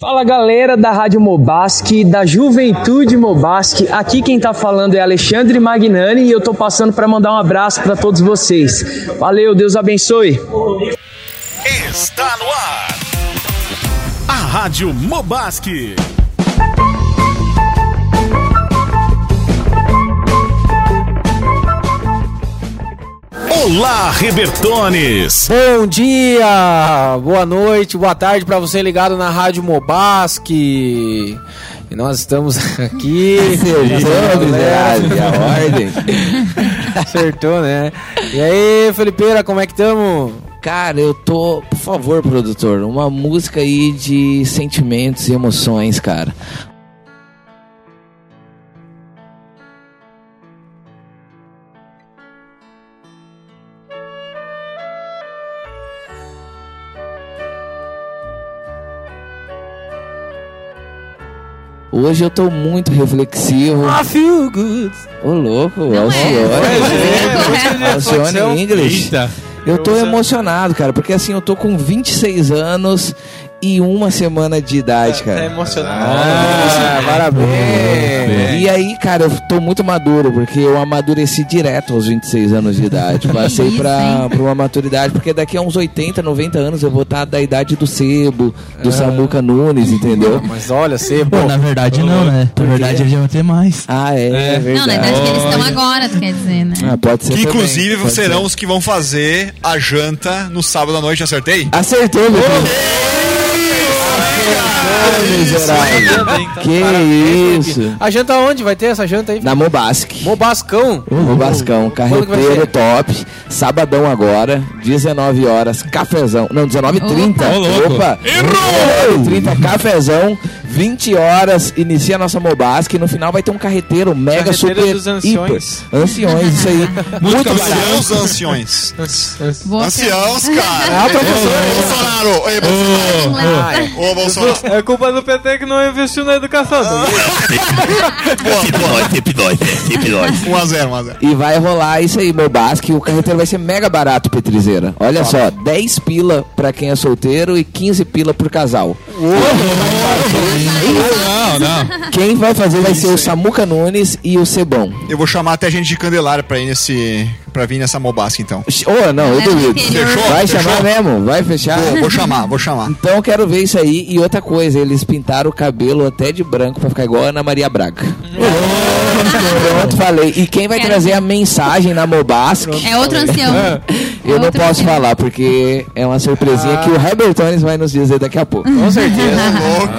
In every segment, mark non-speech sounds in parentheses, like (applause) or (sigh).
Fala galera da Rádio Mobasque, da Juventude Mobasque. Aqui quem tá falando é Alexandre Magnani e eu tô passando para mandar um abraço para todos vocês. Valeu, Deus abençoe. Está no ar. A Rádio Mobasque. Olá, Rebertones! Bom dia, boa noite, boa tarde para você ligado na Rádio Mobasque. E nós estamos (laughs) aqui. Acertou, miserável, a ordem. (laughs) Acertou, né? E aí, Felipeira, como é que estamos? Cara, eu tô. Por favor, produtor, uma música aí de sentimentos e emoções, cara. Hoje eu tô muito reflexivo. I feel good. Ô, louco, Não é. Alcione. É, Alcione English. Eu tô emocionado, cara, porque assim, eu tô com 26 anos e uma semana de idade, Tá cara. emocionado. Ah, parabéns. E aí, cara, eu tô muito maduro, porque eu amadureci direto aos 26 anos de idade. Passei isso, pra, pra uma maturidade, porque daqui a uns 80, 90 anos eu vou estar da idade do Sebo, do Samuca Nunes, entendeu? Mas olha, Pô, na verdade não, né? Na verdade ele já vai ter mais. Ah, é, é Não, na verdade. idade que eles estão agora, tu quer dizer, né? Ah, pode ser Que também, inclusive pode serão ser. os que vão fazer a janta no sábado à noite, acertei? Acertou, meu filho. Que isso. A janta onde? Vai ter essa janta aí? Na Mobasque. Mobascão. O Bascão, Quando que vai carreteiro top, sabadão agora, 19 horas, cafezão. Não, 19h30. Opa. Opa! Errou! 30 cafezão, 20 horas, inicia a nossa Mobasque e no final vai ter um carreteiro mega Carreteiro super dos anciões. hiper. Anciões, isso aí. (laughs) Muito. Anciãos, anciões. Anciãos, cara. Ah, professor. Ô, Bolsonaro. Ei, Bolsonaro. Ô, Bolsonaro. É culpa do PT que não investiu na educação. Boa, boa. 1x0, 1x0. E vai rolar isso aí, Mobasque. O carreteiro vai ser mega barato, Petrizeira. Olha só, 10 pila pra quem é solteiro e 15 pila pro casal. Sim. Não, não. (laughs) Quem vai fazer vai ser o Samuca Nunes e o Cebão. Eu vou chamar até gente de Candelária pra ir nesse... Pra vir nessa Mobasque, então. Ô, não, eu do duvido. interior. Fechou? Vai Fechou? chamar mesmo? Vai fechar? Vou, vou chamar, vou chamar. Então eu quero ver isso aí. E outra coisa, eles pintaram o cabelo até de branco pra ficar igual a Ana Maria Braga. Pronto, falei. E quem vai Quero trazer ver. a mensagem na Mobasque? É outro ancião. (laughs) Eu É não outro posso ancião. falar, porque é uma surpresinha que o Hebertones vai nos dizer daqui a pouco. Com certeza.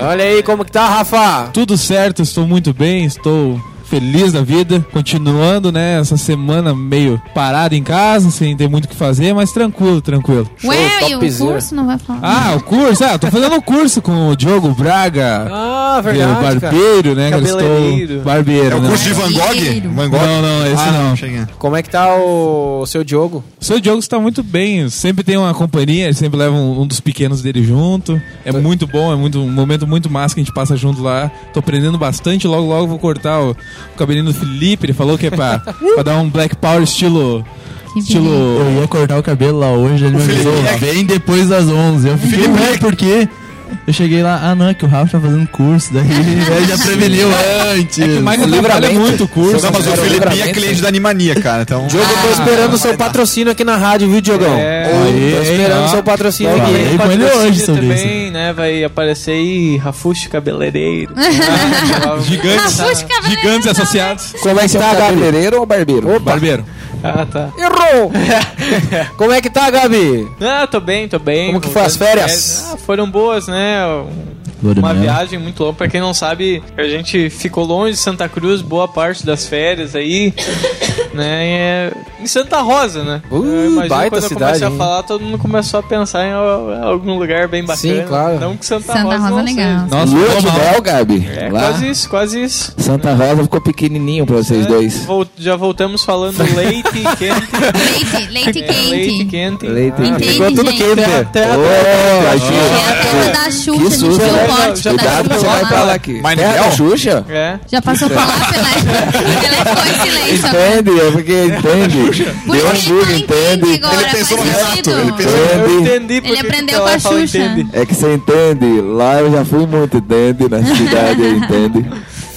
Olha aí como que tá, Rafa. Tudo certo, estou muito bem, estou feliz da vida. Continuando, né, essa semana meio parado em casa, sem ter muito o que fazer, mas tranquilo, tranquilo. Ué, e o curso não vai falar? Ah, o curso? Ah, tô fazendo um curso com o Diogo Braga, Ah, que é verdade, cara. barbeiro, né? que eu Cabeleireiro. Estou barbeiro, É o né? curso de Van Gogh? Van Gogh? Não, não, esse Ah, não. cheguei. Como é que tá o seu Diogo? O seu Diogo está muito bem, sempre tem uma companhia, ele sempre leva um, um dos pequenos dele junto. É muito bom, é muito, um momento muito massa que a gente passa junto lá. Tô aprendendo bastante, logo logo vou cortar o, o cabelinho do Felipe, ele falou que é pra, (laughs) pra dar um black power estilo... Estilo... Eu ia cortar o cabelo lá hoje, ele me avisou, bem depois das 11. Eu fiquei, ué, por quê? Eu cheguei lá, ah não, é que o Rafa tá fazendo curso, daí (laughs) ele já preveniu antes. É que mais Livramento. muito o curso. Não, mas o Era o Felipinho é cliente da Animania, cara. Então... Diogo, eu tô esperando o seu patrocínio aqui na rádio, viu, Diogão? É, Aí, tô esperando o seu patrocínio Falei aqui. com ele hoje sobre também, né? Vai aparecer aí Rafuxo Cabeleireiro. (laughs) Gigantes, gigantes associados. Como é que tá, cabeleireiro ou barbeiro? Barbeiro. ah, tá. Errou! (laughs) Como é que tá, Gabi? Ah, tô bem, tô bem. Como que foi as férias? Ah, foram boas, né? Uma viagem muito longa. Pra quem não sabe, a gente ficou longe de Santa Cruz boa parte das férias aí, né? É em Santa Rosa, né? Uh, baita quando eu comecei a falar, todo mundo começou a pensar em al- algum lugar bem bacana. Sim, claro. Não que Santa, Santa Rosa, Rosa não é legal. seja. Nossa, Lua de mel, Gabi. É, Lá, quase isso, quase isso. Santa Rosa ficou pequenininho pra vocês É, dois. já voltamos falando leite (laughs) quente. Leite, leite É, leite quente. quente. Leite. Entende, Ficou tudo gente? quente. Terra, Ô, É a Xuxa. terra da Xuxa, Que a gente susto, viu né? o pote da Cuidado que você vai Xuxa pra lá. lá aqui. Mas Terra Miguel? da Xuxa? É. Já passou por lá pela... (laughs) Ela ficou em silêncio. Entende? É porque entende. (laughs) Por Deu um que bug, entende. agora? Ele pensou Faz no Renato, sentido. ele pensou- Eu Entende? entendi Ele aprendeu com a Xuxa. entende. É que você entende. Lá eu já fui muito, entende? Na cidade, entende?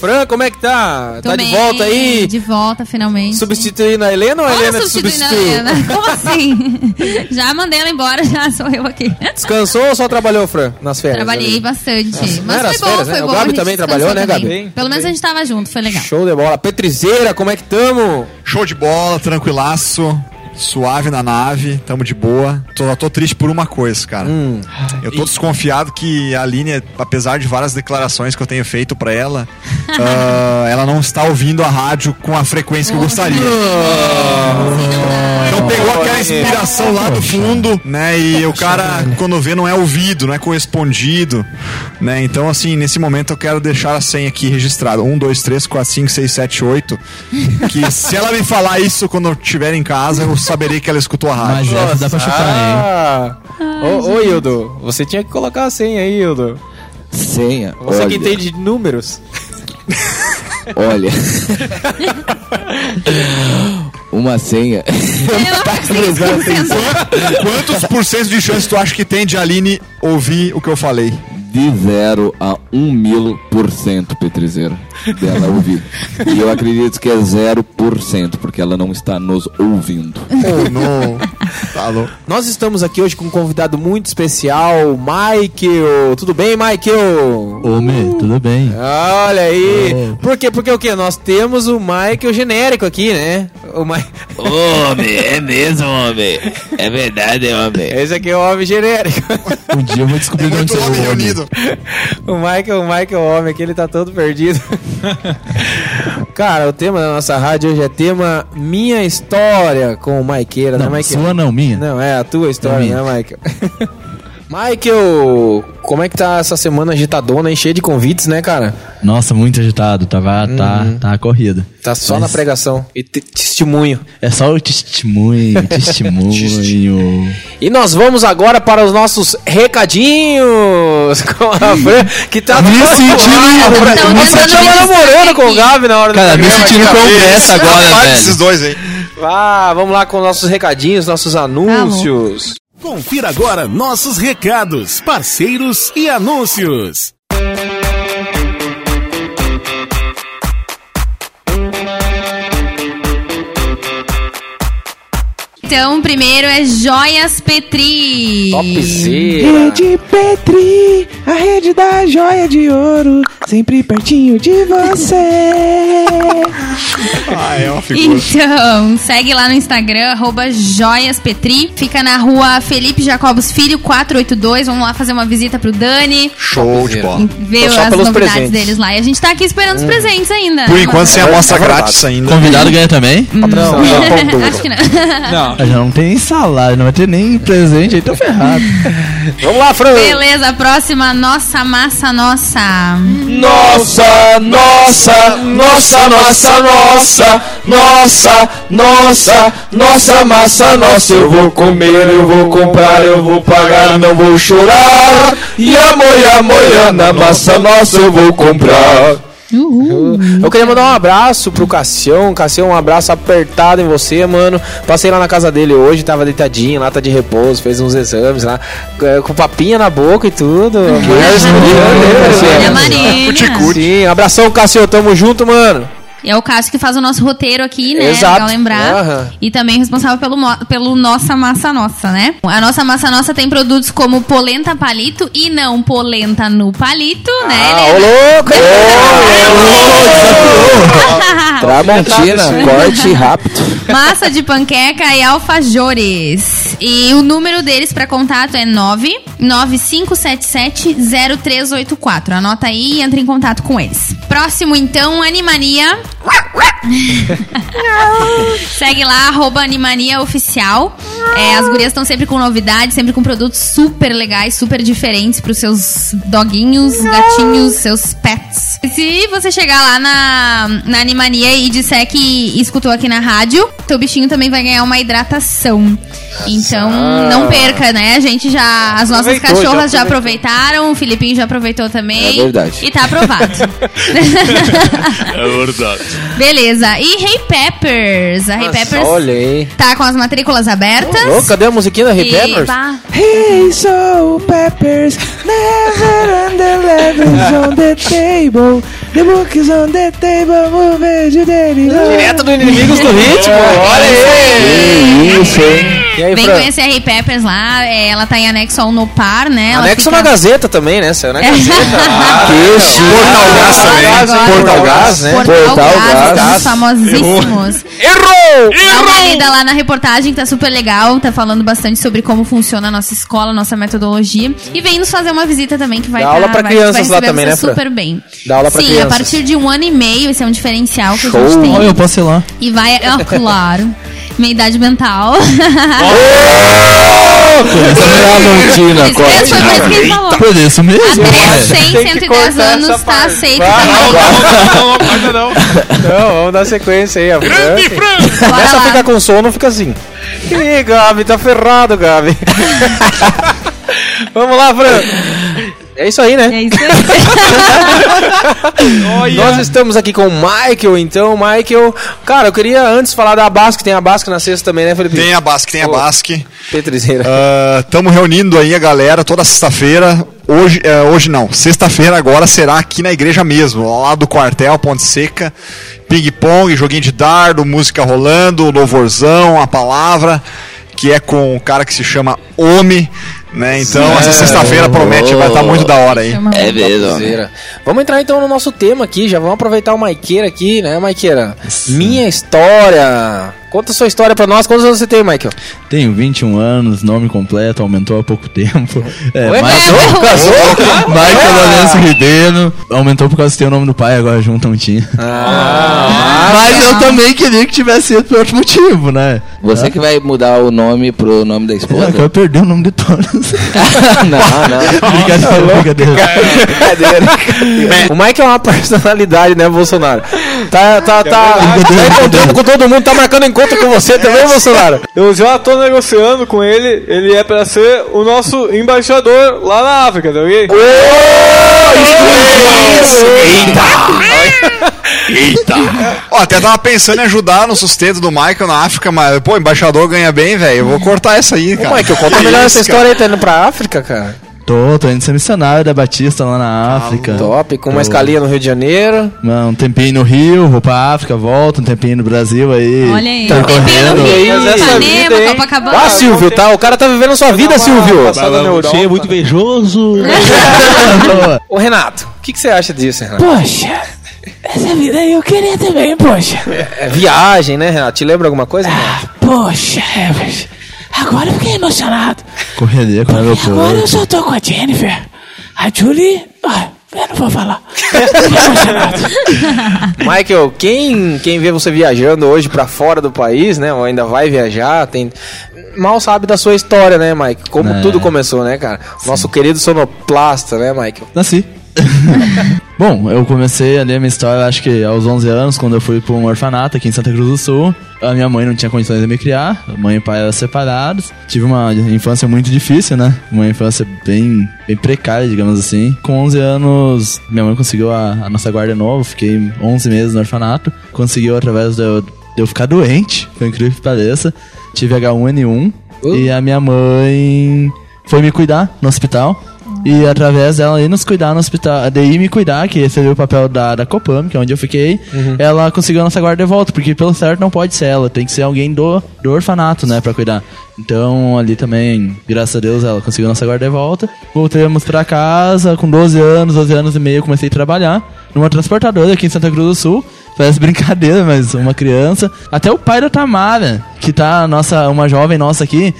Fran, como é que tá? Tô tá de bem, volta aí? De volta, finalmente. Substituindo a Helena ou a Helena te substituindo a substituiu? Helena? (laughs) Como assim? já mandei ela embora, (laughs) já sou eu aqui. Descansou ou só trabalhou, Fran, nas férias? Trabalhei ali? bastante. não Mas foi bom, férias, foi né? O bom. Gabi a gente também trabalhou, né, Gabi? também. Pelo menos a gente tava junto, foi legal. Show de bola. Petrizeira, como é que tamo? Show de bola, tranquilaço, suave na nave, tamo de boa. Tô, tô triste por uma coisa, cara. Hum. Eu tô desconfiado que a Aline, apesar de várias declarações que eu tenho feito pra ela, (laughs) ah, ela não está ouvindo a rádio com a frequência que eu gostaria. Então pegou aquela inspiração lá do fundo, né? E o cara, quando vê, não é ouvido, não é correspondido, né? Então, assim, nesse momento eu quero deixar a senha aqui registrada. 1, 2, 3, 4, 5, 6, 7, 8. Que se ela me falar isso quando eu estiver em casa, eu saberei que ela escutou a Mas rádio. essa dá pra chutar, hein? Ah. Ô, ô, Hildo, você tinha que colocar a senha aí, Hildo. Senha. Você olha, que entende de números. Olha. Uma senha. Tá Quantos por cento de chance tu acha que tem de Aline ouvir o que eu falei? De 0 a 1 mil por cento, Petrizeira, dela ouvir. E eu acredito que é 0%, porque ela não está nos ouvindo. Oh, não. Tá louco. Nós estamos aqui hoje com um convidado muito especial, Michael. Tudo bem, Michael? Homem, tudo bem? Olha aí. É. Por quê? Porque o quê? Nós temos o Michael genérico aqui, né? O Ma... Homem, é mesmo, homem. É verdade, homem. Esse aqui é o homem genérico. Um dia eu vou descobrir de onde você é o homem. reunido. O Michael, o Michael homem aqui, ele tá todo perdido. (laughs) Cara, o tema da nossa rádio hoje é tema Minha História com o Maiqueira, né, Não, Michael? sua não, minha. Não, é a tua história, minha. né, Michael? (laughs) Michael, como é que tá essa semana agitadona, hein? Cheia de convites, né, cara? Nossa, muito agitado. Tava, tá, tá corrida. Tá só Mas na pregação e te- testemunho. É só o testemunho, (laughs) testemunho. E nós vamos agora para os nossos recadinhos (laughs) com a Fran, que tá Me sentindo- tentando tava namorando com o Gabi na hora do Cara, me sentindo congresso agora, velho. esses dois aí. Ah, vamos lá com nossos recadinhos, nossos anúncios. Confira agora nossos recados, parceiros e anúncios. Então, primeiro é Joias Petri. Topzera. Petri, a rede da joia de ouro, sempre pertinho de você. (laughs) Ah, é uma figura. Então, segue lá no Instagram, arroba joiaspetri. Fica na rua Felipe Jacobos Filho, 482. Vamos lá fazer uma visita pro Dani, Show de bola. ver as novidades presentes. deles lá. E a gente tá aqui esperando os presentes ainda. Por enquanto, sem amostra É grátis ainda. Convidado ganha também? Não, não, pão duro. (laughs) Acho que não. Não. Ah, Já não tem nem salário, não vai ter nem presente, aí tô ferrado. (laughs) Vamos lá, Fran. Beleza, próxima, nossa massa nossa. Nossa, nossa, nossa, nossa, nossa, nossa, nossa, nossa massa, nossa. Eu vou comer, eu vou comprar, eu vou pagar, não vou chorar. E amoia, amoia, na massa nossa eu vou comprar. Eu queria mandar um abraço pro Cassião. Cassião, um abraço apertado em você, mano. Passei lá na casa dele hoje, tava deitadinho, lá tá de repouso, fez uns exames lá, eh, com papinha na boca e tudo. Mas, Olha a Cassião. Marina. Sim, abração, Cassião, tamo junto, mano. É o Cássio que faz o nosso roteiro aqui, né? Exato. Legal lembrar. Aham. E também responsável pelo, pelo Nossa Massa Nossa, né? A Nossa Massa Nossa tem produtos como polenta palito e não polenta no palito, né? Ah, ô louco! (laughs) Tramontina, corte rápido. Massa de panqueca e alfajores. E o número deles para contato é 995770384. Anota aí e entre em contato com eles. Próximo, então, Animania. (laughs) Segue lá, arroba Animania Oficial. É, as gurias estão sempre com novidades, sempre com produtos super legais, super diferentes pros seus doguinhos, gatinhos, seus pets. Se você chegar lá na, na Animania e disser que escutou aqui na rádio, teu bichinho também vai ganhar uma hidratação. Então, não perca, né? A gente já. As nossas Aproveitou, cachorras já já aproveitaram, o Filipinho já aproveitou também. É verdade. E tá aprovado. (laughs) É verdade. Beleza. E Hey Peppers. A Hey Peppers Olha aí. tá com as matrículas abertas. Ô, cadê a musiquinha da Hey E Peppers? pá, Hey, so peppers, never underlevels (laughs) on the table. The book is on the table, move it. Direto do Inimigos do Ritmo. Olha aí. Isso, hein? E aí, Vem Fran? conhecer a Hey Peppers lá. é, ela tá em anexo ao Nopar, né? Ela Anexo fica- na Gazeta também, né? Saiu na Gazeta. (laughs) Ah, Que. Portal Gás também. Portal Gás, né? Portal, Gás, Gás. os famosíssimos. Errou! Dá uma lida lá na reportagem, que tá super legal. Tá falando bastante sobre como funciona a nossa escola, nossa metodologia. E vem nos fazer uma visita também, que vai Dá tá- aula pra vai- crianças vai lá receber também, você né, super bem. Dá aula pra Sim, crianças. a partir de um ano e meio, esse é um diferencial que Show. a gente tem. Olha, eu posso ir lá. E vai, ó, (laughs) claro. Minha idade mental. (laughs) Esse foi isso que ele falou. Por isso mesmo. Até ué. 100, Tem que 110 cortar anos essa tá parte. aceito Vai, também. não, não, não, não. Não, vamos dar sequência aí. Grande Fran. Fran! Bora Começa a lá. ficar com sono, fica assim. Ih, Gabi, tá ferrado, Gabi. (laughs) Vamos lá, Fran. É isso aí, né? É isso aí. (laughs) Nós estamos aqui com o Michael, então, Michael. Cara, eu queria antes falar da Basque, tem a Basque na sexta também, né, Felipe? Tem a Basque, tem a. Basque. Petrizeira. Estamos reunindo aí a galera toda sexta-feira. Hoje, é, hoje não, sexta-feira agora será aqui na igreja mesmo, lá do quartel, Ponte Seca. Ping-pong, joguinho de dardo, música rolando, louvorzão, a palavra, que é com um cara que se chama Omi, né? Então essa sexta-feira promete, vai estar muito da hora aí. Chama- É mesmo. Vamos entrar então no nosso tema aqui, já vamos aproveitar o Maiqueira aqui, né, Maiqueira? Minha história. Conta a sua história pra nós. Quantos anos você tem, Michael? Tenho 21 anos, nome completo, aumentou há pouco tempo. (laughs) É, Ué, mas- casou? Casou? (laughs) Michael Lourenço Ribeiro. Aumentou por causa tem o nome do pai, agora junto não tinha. Ah, (laughs) Mas eu também queria que tivesse sido por outro motivo, né? Você que vai mudar o nome pro nome da Eu esposa? quero perder o nome de todos. não, não. brincadeira, brincadeira. O Mike é uma personalidade, né, Bolsonaro? Tá, tá, tá, tá encontrando com todo mundo, tá marcando encontro com você também, Bolsonaro? Eu já tô negociando com ele, ele é pra ser o nosso embaixador lá na África, tá ok? Ó, até tava pensando em ajudar no sustento do Michael na África, mas, pô, embaixador ganha bem, velho. Eu vou cortar essa aí, Ô, cara. Michael, conta Que melhor essa história aí, tá indo pra África, cara? Tô, tô indo ser missionário da Batista lá na África. Top, com uma Tô. escalinha no Rio de Janeiro. Mano, Um tempinho no Rio, vou pra África, volto, um tempinho no Brasil aí. Olha aí. Tá Tempinho no correndo. Rio, Mas essa vida, Ipanema? Copacabana. Ah, Silvio, tá? O cara tá vivendo a sua vida, Silvio. Você é muito invejoso. Ô, Renato, o que, que você acha disso, Renato? Poxa, essa vida aí eu queria também, poxa. É viagem, né, Renato? Te lembra alguma coisa, Renato? Poxa, Evers. Agora eu fiquei emocionado. Correria com o Agora eu só tô com a Jennifer. A Julie. Ah, eu não vou falar. Fiquei (laughs) emocionado. Michael, quem, quem vê você viajando hoje pra fora do país, né? Ou ainda vai viajar, tem. Mal sabe da sua história, né, Mike? Como É. tudo começou, né, cara? Nosso querido sonoplasta, né, Michael? Nasci. (laughs) Bom, eu comecei a minha história, acho que aos 11 anos, quando eu fui para um orfanato aqui em Santa Cruz do Sul. A minha mãe não tinha condições de me criar, a mãe e o pai eram separados. Tive uma infância muito difícil, né? Uma infância bem, bem precária, digamos assim. Com 11 anos, minha mãe conseguiu a, a nossa guarda nova, fiquei 11 meses no orfanato. Conseguiu através de eu, de eu ficar doente, foi incrível que pareça. Tive H1N1 e a minha mãe foi me cuidar no hospital. E através dela ir nos cuidar no hospital, daí me cuidar, que seria o papel da, da Copam, que é onde eu fiquei, ela conseguiu a nossa guarda de volta, porque pelo certo não pode ser ela, tem que ser alguém do, do orfanato, né, pra cuidar. Então ali também, graças a Deus, ela conseguiu a nossa guarda de volta. Voltamos pra casa, com 12 anos, 12 anos e meio, comecei a trabalhar numa transportadora aqui em Santa Cruz do Sul. Parece brincadeira, (laughs) mas uma criança. Até o pai da Tamara, que tá nossa, uma jovem nossa aqui,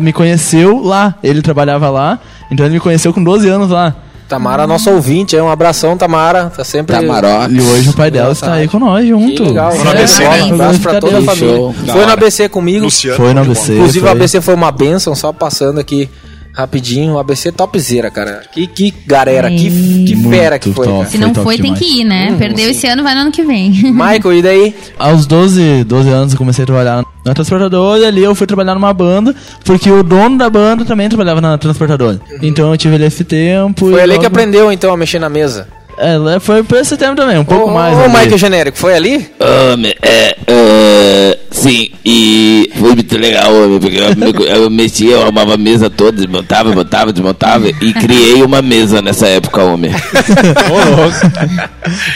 me conheceu lá. Ele trabalhava lá, então ele me conheceu com 12 anos lá. Tamara, nossa ouvinte, é um abração, Tamara. Tá sempre. Tamaró. E hoje o pai dela está aí com nós junto. Que legal. Foi no né? ABC, Um né? abraço pra toda a família. Show. Foi no ABC comigo. Luciano. Foi no muito ABC. Inclusive, o foi. ABC foi uma benção, só passando aqui Rapidinho, ABC topzera, cara. Que, que galera, que, que fera que foi, top. cara. Se não top foi, tem demais. que ir, né? Uhum, Perdeu sim. esse ano, vai no ano que vem. (laughs) Michael, e daí? Aos 12, 12 anos eu comecei a trabalhar na transportadora e ali eu fui trabalhar numa banda, porque o dono da banda também trabalhava na transportadora. Então eu tive ali esse tempo. Foi e ali logo- que aprendeu, então, a mexer na mesa. É, foi por esse tempo também, um pouco Ô, mais. Ô. Michael Genérico, foi ali? Homem, é, é, sim, e foi muito legal, homem, porque eu, me- eu mexia, eu arrumava a mesa toda, desmontava, botava, desmontava e criei uma mesa nessa época, homem. (laughs)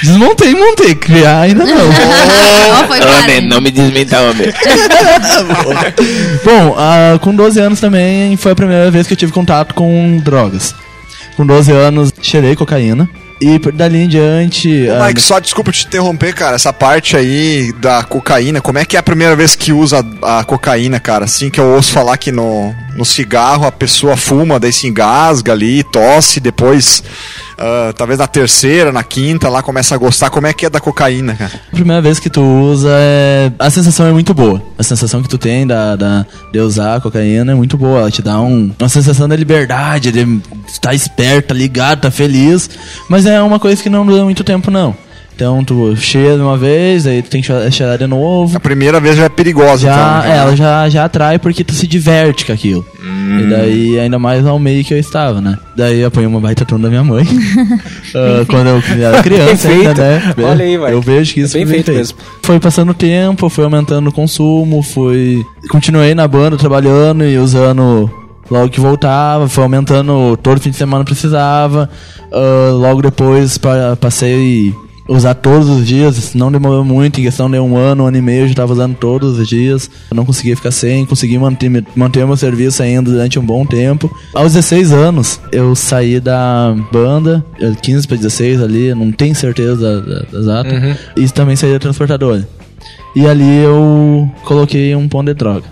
Desmontei, montei. Criar ainda não. (laughs) Quase. Homem, não me desminta, homem. (laughs) Bom, ah, com 12 anos também foi a primeira vez que eu tive contato com drogas. Com 12 anos, cheirei cocaína. E dali em diante. Ô, ah, Mike, só desculpa te interromper, cara. Essa parte aí da cocaína, como é que é a primeira vez que usa a cocaína, cara? Assim que eu ouço falar que no, no cigarro a pessoa fuma, daí se engasga ali, tosse, depois, ah, talvez na terceira, na quinta, lá começa a gostar. Como é que é da cocaína, cara? A primeira vez que tu usa, é... a sensação é muito boa. A sensação que tu tem da, da, de usar a cocaína é muito boa. Ela te dá um, uma sensação da liberdade, de estar esperto, tá ligado, tá feliz. Mas é uma coisa que não dura muito tempo, não. Então tu cheira de uma vez, aí tu tem que che- cheirar de novo. A primeira vez já é perigosa, Já, então. é, ela já, já atrai porque tu se diverte com aquilo. Hum. E daí, ainda mais ao meio que eu estava, né? Daí eu apanhei uma baita tunda da minha mãe. (laughs) Ah, quando eu era criança ainda, feito. né? Olha aí, vai. Eu vejo que isso Bem foi feito mesmo. Foi passando o tempo, foi aumentando o consumo, foi... Continuei na banda trabalhando e usando logo que voltava, foi aumentando todo fim de semana precisava. Ah, logo depois pa- passei usar todos os dias, não demorou muito, em questão de um ano, um ano e meio, eu já estava usando todos os dias. Eu não conseguia ficar sem, consegui manter, manter meu serviço ainda durante um bom tempo. Aos 16 anos, eu saí da banda, eh, 15 para 16 ali, não tenho certeza da, da, da data, e também saí da transportadora. E ali eu coloquei um pão de droga.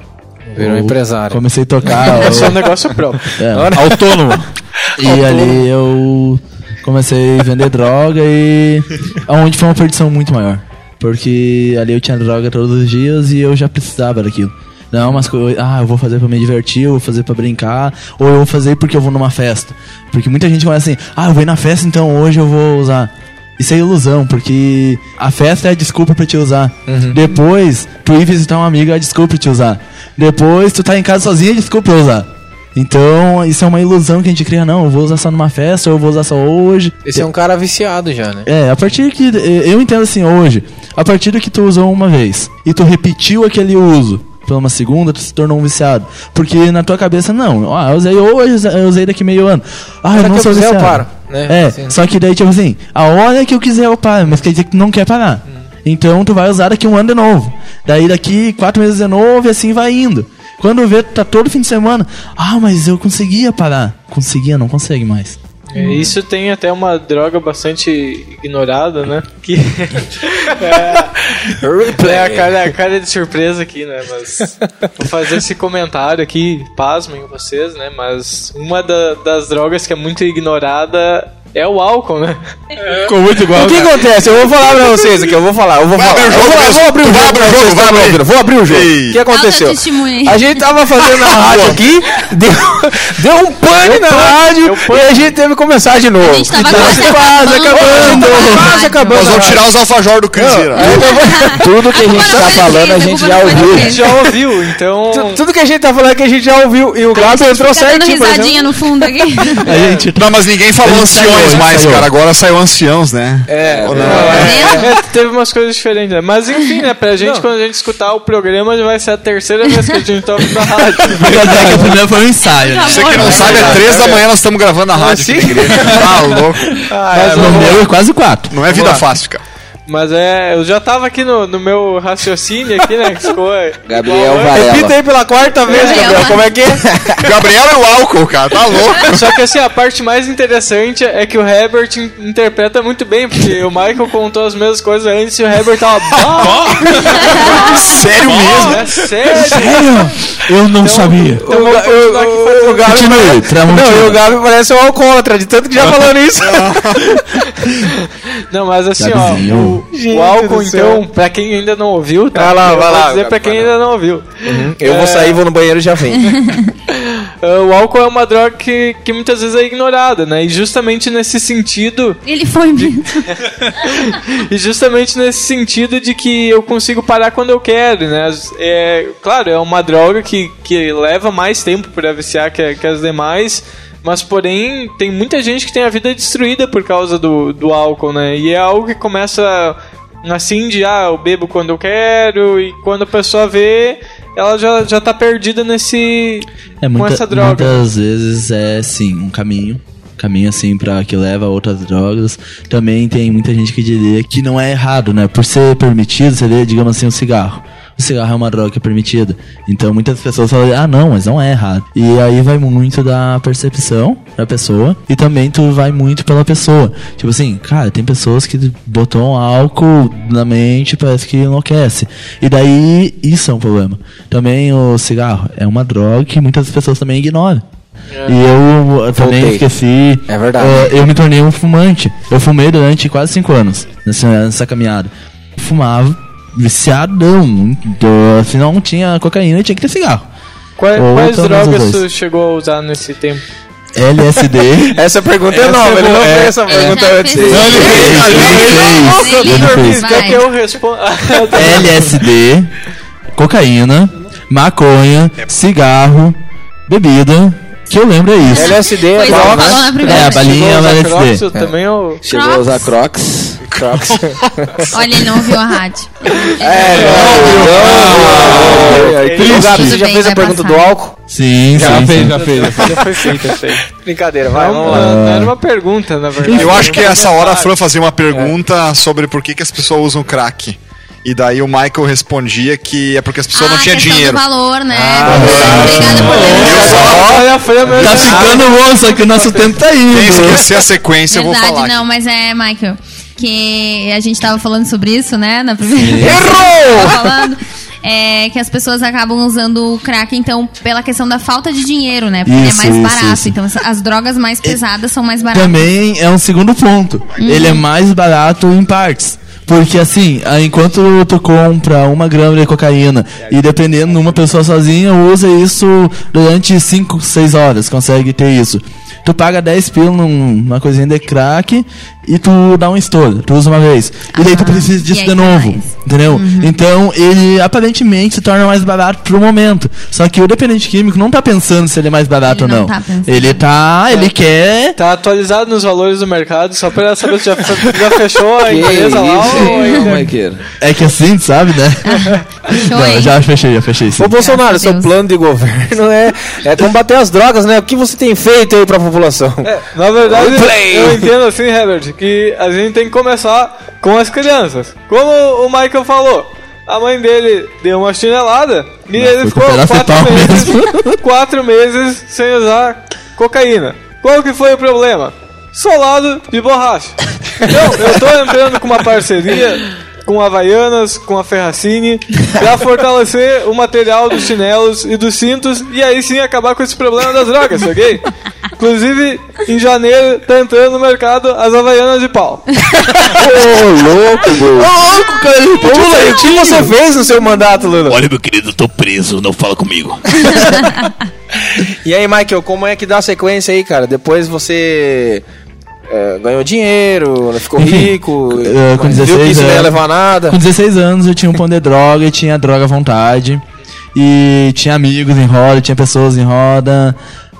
Virou empresário. Comecei a tocar. (laughs) É só um negócio próprio. é, Autônomo. (laughs) e ali eu comecei a vender droga e aonde foi uma perdição muito maior. Porque ali eu tinha droga todos os dias e eu já precisava daquilo. Não, mas coisas, ah, eu vou fazer pra me divertir, eu vou fazer pra brincar, ou eu vou fazer porque eu vou numa festa. Porque muita gente começa assim, ah, eu vou ir na festa, então hoje eu vou usar. Isso é ilusão, porque a festa é a desculpa pra te usar. Depois, tu ir visitar um amigo é a desculpa pra te usar. Depois, tu tá em casa sozinho é a desculpa pra usar. Então, isso é uma ilusão que a gente cria, não, eu vou usar só numa festa, ou eu vou usar só hoje. Esse é um cara viciado já, né? É, a partir que. Eu entendo assim, hoje, a partir do que tu usou uma vez e tu repetiu aquele uso pela uma segunda, tu se tornou um viciado. Porque na tua cabeça, não, ah, eu usei hoje, eu usei daqui meio ano. Ah, eu não que eu sou quiser, eu viciado. paro, né? É, Assim. só que daí, tipo assim, a hora que eu quiser eu paro, mas quer dizer que tu não quer parar. Então tu vai usar daqui um ano de novo. Daí daqui quatro meses de novo e assim vai indo. Quando vê, tá todo fim de semana. Ah, mas eu conseguia parar. Conseguia, não consegue mais. É, Isso tem até uma droga bastante ignorada, né? Que (laughs) é, é a, cara, a cara de surpresa aqui, né? Mas vou fazer esse comentário aqui, pasmem vocês, né? Mas uma da- das drogas que é muito ignorada é o álcool, né? Ficou muito igual. O que acontece? Eu vou falar pra vocês aqui, eu vou falar, eu vou Vai falar. abrir o jogo eu vou, abrir o jogo abrir o jogo, que vai abrir. ouvindo. Vou abrir o jogo. O que aconteceu? A gente tava fazendo na (laughs) rádio aqui, deu, deu um pane na rádio e a gente teve que começar de novo. A gente tava Então, quase quase acabando. Quase acabando. Nós vamos tirar os alfajor do Cruzeiro. (laughs) Tudo que a gente tá falando, a gente já A ouviu. gente já ouviu, então. Tu- Tudo que a gente tá falando é que a gente já ouviu. E o Gabi entrou dando certinho, por exemplo. risadinha no fundo aqui. (laughs) A gente Não, mas ninguém falou Ele saiu, mais, saiu. cara. Agora saiu anciãos, né? É, Ou não? É, (laughs) é, teve umas coisas diferentes, né? Mas enfim, né? Pra gente, quando a gente escutar o programa, já vai ser a terceira vez que a gente tá ouvindo na rádio. (laughs) Verdade que a primeira foi um ensaio. né? Você que não sabe, é três da manhã nós estamos gravando na rádio. igreja. (laughs) Tá louco. Mas, No meu é quase quatro. Não é vida fácil, cara. Mas é, eu já tava aqui no, no meu raciocínio aqui, né? Que ficou. (laughs) Gabriel igual- Varela. Repita aí pela quarta vez, Gabriel. Gabriel. Como é que é? (laughs) Gabriel é o álcool, cara. Tá louco. (laughs) Só que assim, a parte mais interessante é que o Herbert in- interpreta muito bem, porque o Michael contou as mesmas coisas antes e o Herbert tava. Sério mesmo? É sério? Eu não sabia. Então continuar aqui fazendo- O Gabi Continue, parece- Tramontina. Não, e o Gabi parece um alcoólatra, de tanto que já falando isso. (laughs) Não, mas assim, Gabizinho. ó, o, o álcool, então, pra quem ainda não ouviu, tá? Vai lá, vai vou lá, dizer Gabi, pra quem ainda não ouviu. Eu vou sair, vou no banheiro e já vem. (laughs) ah, o álcool é uma droga que, que muitas vezes é ignorada, né? E justamente nesse sentido. Ele foi mesmo. (laughs) e justamente nesse sentido de que eu consigo parar quando eu quero, né? É, claro, é uma droga que, que leva mais tempo para viciar que, que as demais. Mas, porém, tem muita gente que tem a vida destruída por causa do, do álcool, né? E é algo que começa assim de, ah, eu bebo quando eu quero, e quando a pessoa vê, ela já, já tá perdida nesse... É, com muita- essa droga. muitas vezes é sim um caminho. Caminho assim para que leva a outras drogas. Também tem muita gente que diria que não é errado, né? Por ser permitido, seria, digamos assim, o cigarro. O cigarro é uma droga que é permitida. Então muitas pessoas falam, ah não, mas não é errado. E aí vai muito da percepção da pessoa e também tu vai muito pela pessoa. Tipo assim, cara, tem pessoas que botam álcool na mente parece que enlouquece. E daí isso é um problema. Também o cigarro é uma droga que muitas pessoas também ignoram. E eu, eu também Voltei. esqueci. É verdade. eh, eu me tornei um fumante. Eu fumei durante quase cinco anos nessa, nessa caminhada. Fumava viciadão. Então, Se não tinha cocaína, tinha que ter cigarro. Quais, quais drogas tu dois. chegou a usar nesse tempo? LSD. (laughs) Essa pergunta é Essa nova, é ele não fez É. essa pergunta antes. fez. Não, ele Ele fez. Ele fez. Quer que eu responda? (laughs) (laughs) LSD, cocaína, maconha, cigarro, bebida. Que eu lembro é isso. LSD é Pois droga, é, falou na né? primeira É, a balinha é LSD. Crocs, eu também eu... Chegou a usar Crocs. Crocs. (laughs) Olha, ele não ouviu a rádio. Ô, Gabi, você Tudo já bem, fez a pergunta passar. do álcool? Sim, Já sim, fez, sim. já fez. já fez. Já foi feita, feita. Brincadeira, vai, Não, vamos lá. não era uma pergunta, na verdade. Eu acho que essa hora a Fran fazia uma É. pergunta sobre por que, que as pessoas usam crack. E daí o Michael respondia que é porque as pessoas ah, não tinham dinheiro. do valor, né? Ah, Obrigada por. Olha a mesmo. Tá ficando bom, só que o nosso tempo tá indo. Quem esquecer a sequência, eu vou Verdade, falar. não, mas é, Michael, que a gente tava falando sobre isso, né? Na primeira Errou! Tava falando. É, que as pessoas acabam usando o crack, então, pela questão da falta de dinheiro, né? Porque Isso, é mais isso, barato. isso. Então, as drogas mais pesadas são mais baratas. Também é um segundo ponto. Ele é mais barato em partes. Porque assim, ah, enquanto tu compra uma grama de cocaína e dependendo uma pessoa sozinha usa isso durante 5, 6 horas, consegue ter isso. Tu paga 10 pila num- numa coisinha de crack e tu dá um estouro, tu usa uma vez. E daí tu Ah, precisa e disso de novo. mais. Entendeu? Então ele aparentemente se torna mais barato pro momento. Só que o dependente químico não tá pensando se ele é mais barato Ele ou não não. tá ele tá, ele quer Tá atualizado nos valores do mercado, só pra saber se já, já fechou a (laughs) Que empresa lá ou não, Maiqueira. É que assim, sabe, né? (laughs) Fechou, Não, já fechei, já fechei sim. Ô Bolsonaro, Graças a seu Deus. plano de governo é, é combater as drogas, né? O que você tem feito aí pra população? É, na verdade, eu entendo assim, Herbert, que a gente tem que começar com as crianças. Como o Michael falou, a mãe dele deu uma chinelada e ele foi ficou quatro meses, (laughs) quatro meses sem usar cocaína. Qual que foi o problema? Solado de borracha. Então, eu tô entrando com uma parceria com a Havaianas, com a Ferracini, (laughs) pra fortalecer o material dos chinelos e dos cintos e aí sim acabar com esse problema das drogas, (laughs) ok? Inclusive, em janeiro tá entrando no mercado as Havaianas de pau. (laughs) Ô, louco, Deus. Ô, louco, cara. Lula, o que você fez no seu mandato, Lula? Olha, meu querido, eu tô preso, não fala comigo. E aí, Michael, como é que dá a sequência aí, cara? Depois você é, ganhou dinheiro, ficou Enfim, rico, com viu 16 que isso não ia anos. levar nada. Com 16 anos eu tinha um pão de droga e tinha droga à vontade. E tinha amigos em roda, tinha pessoas em roda.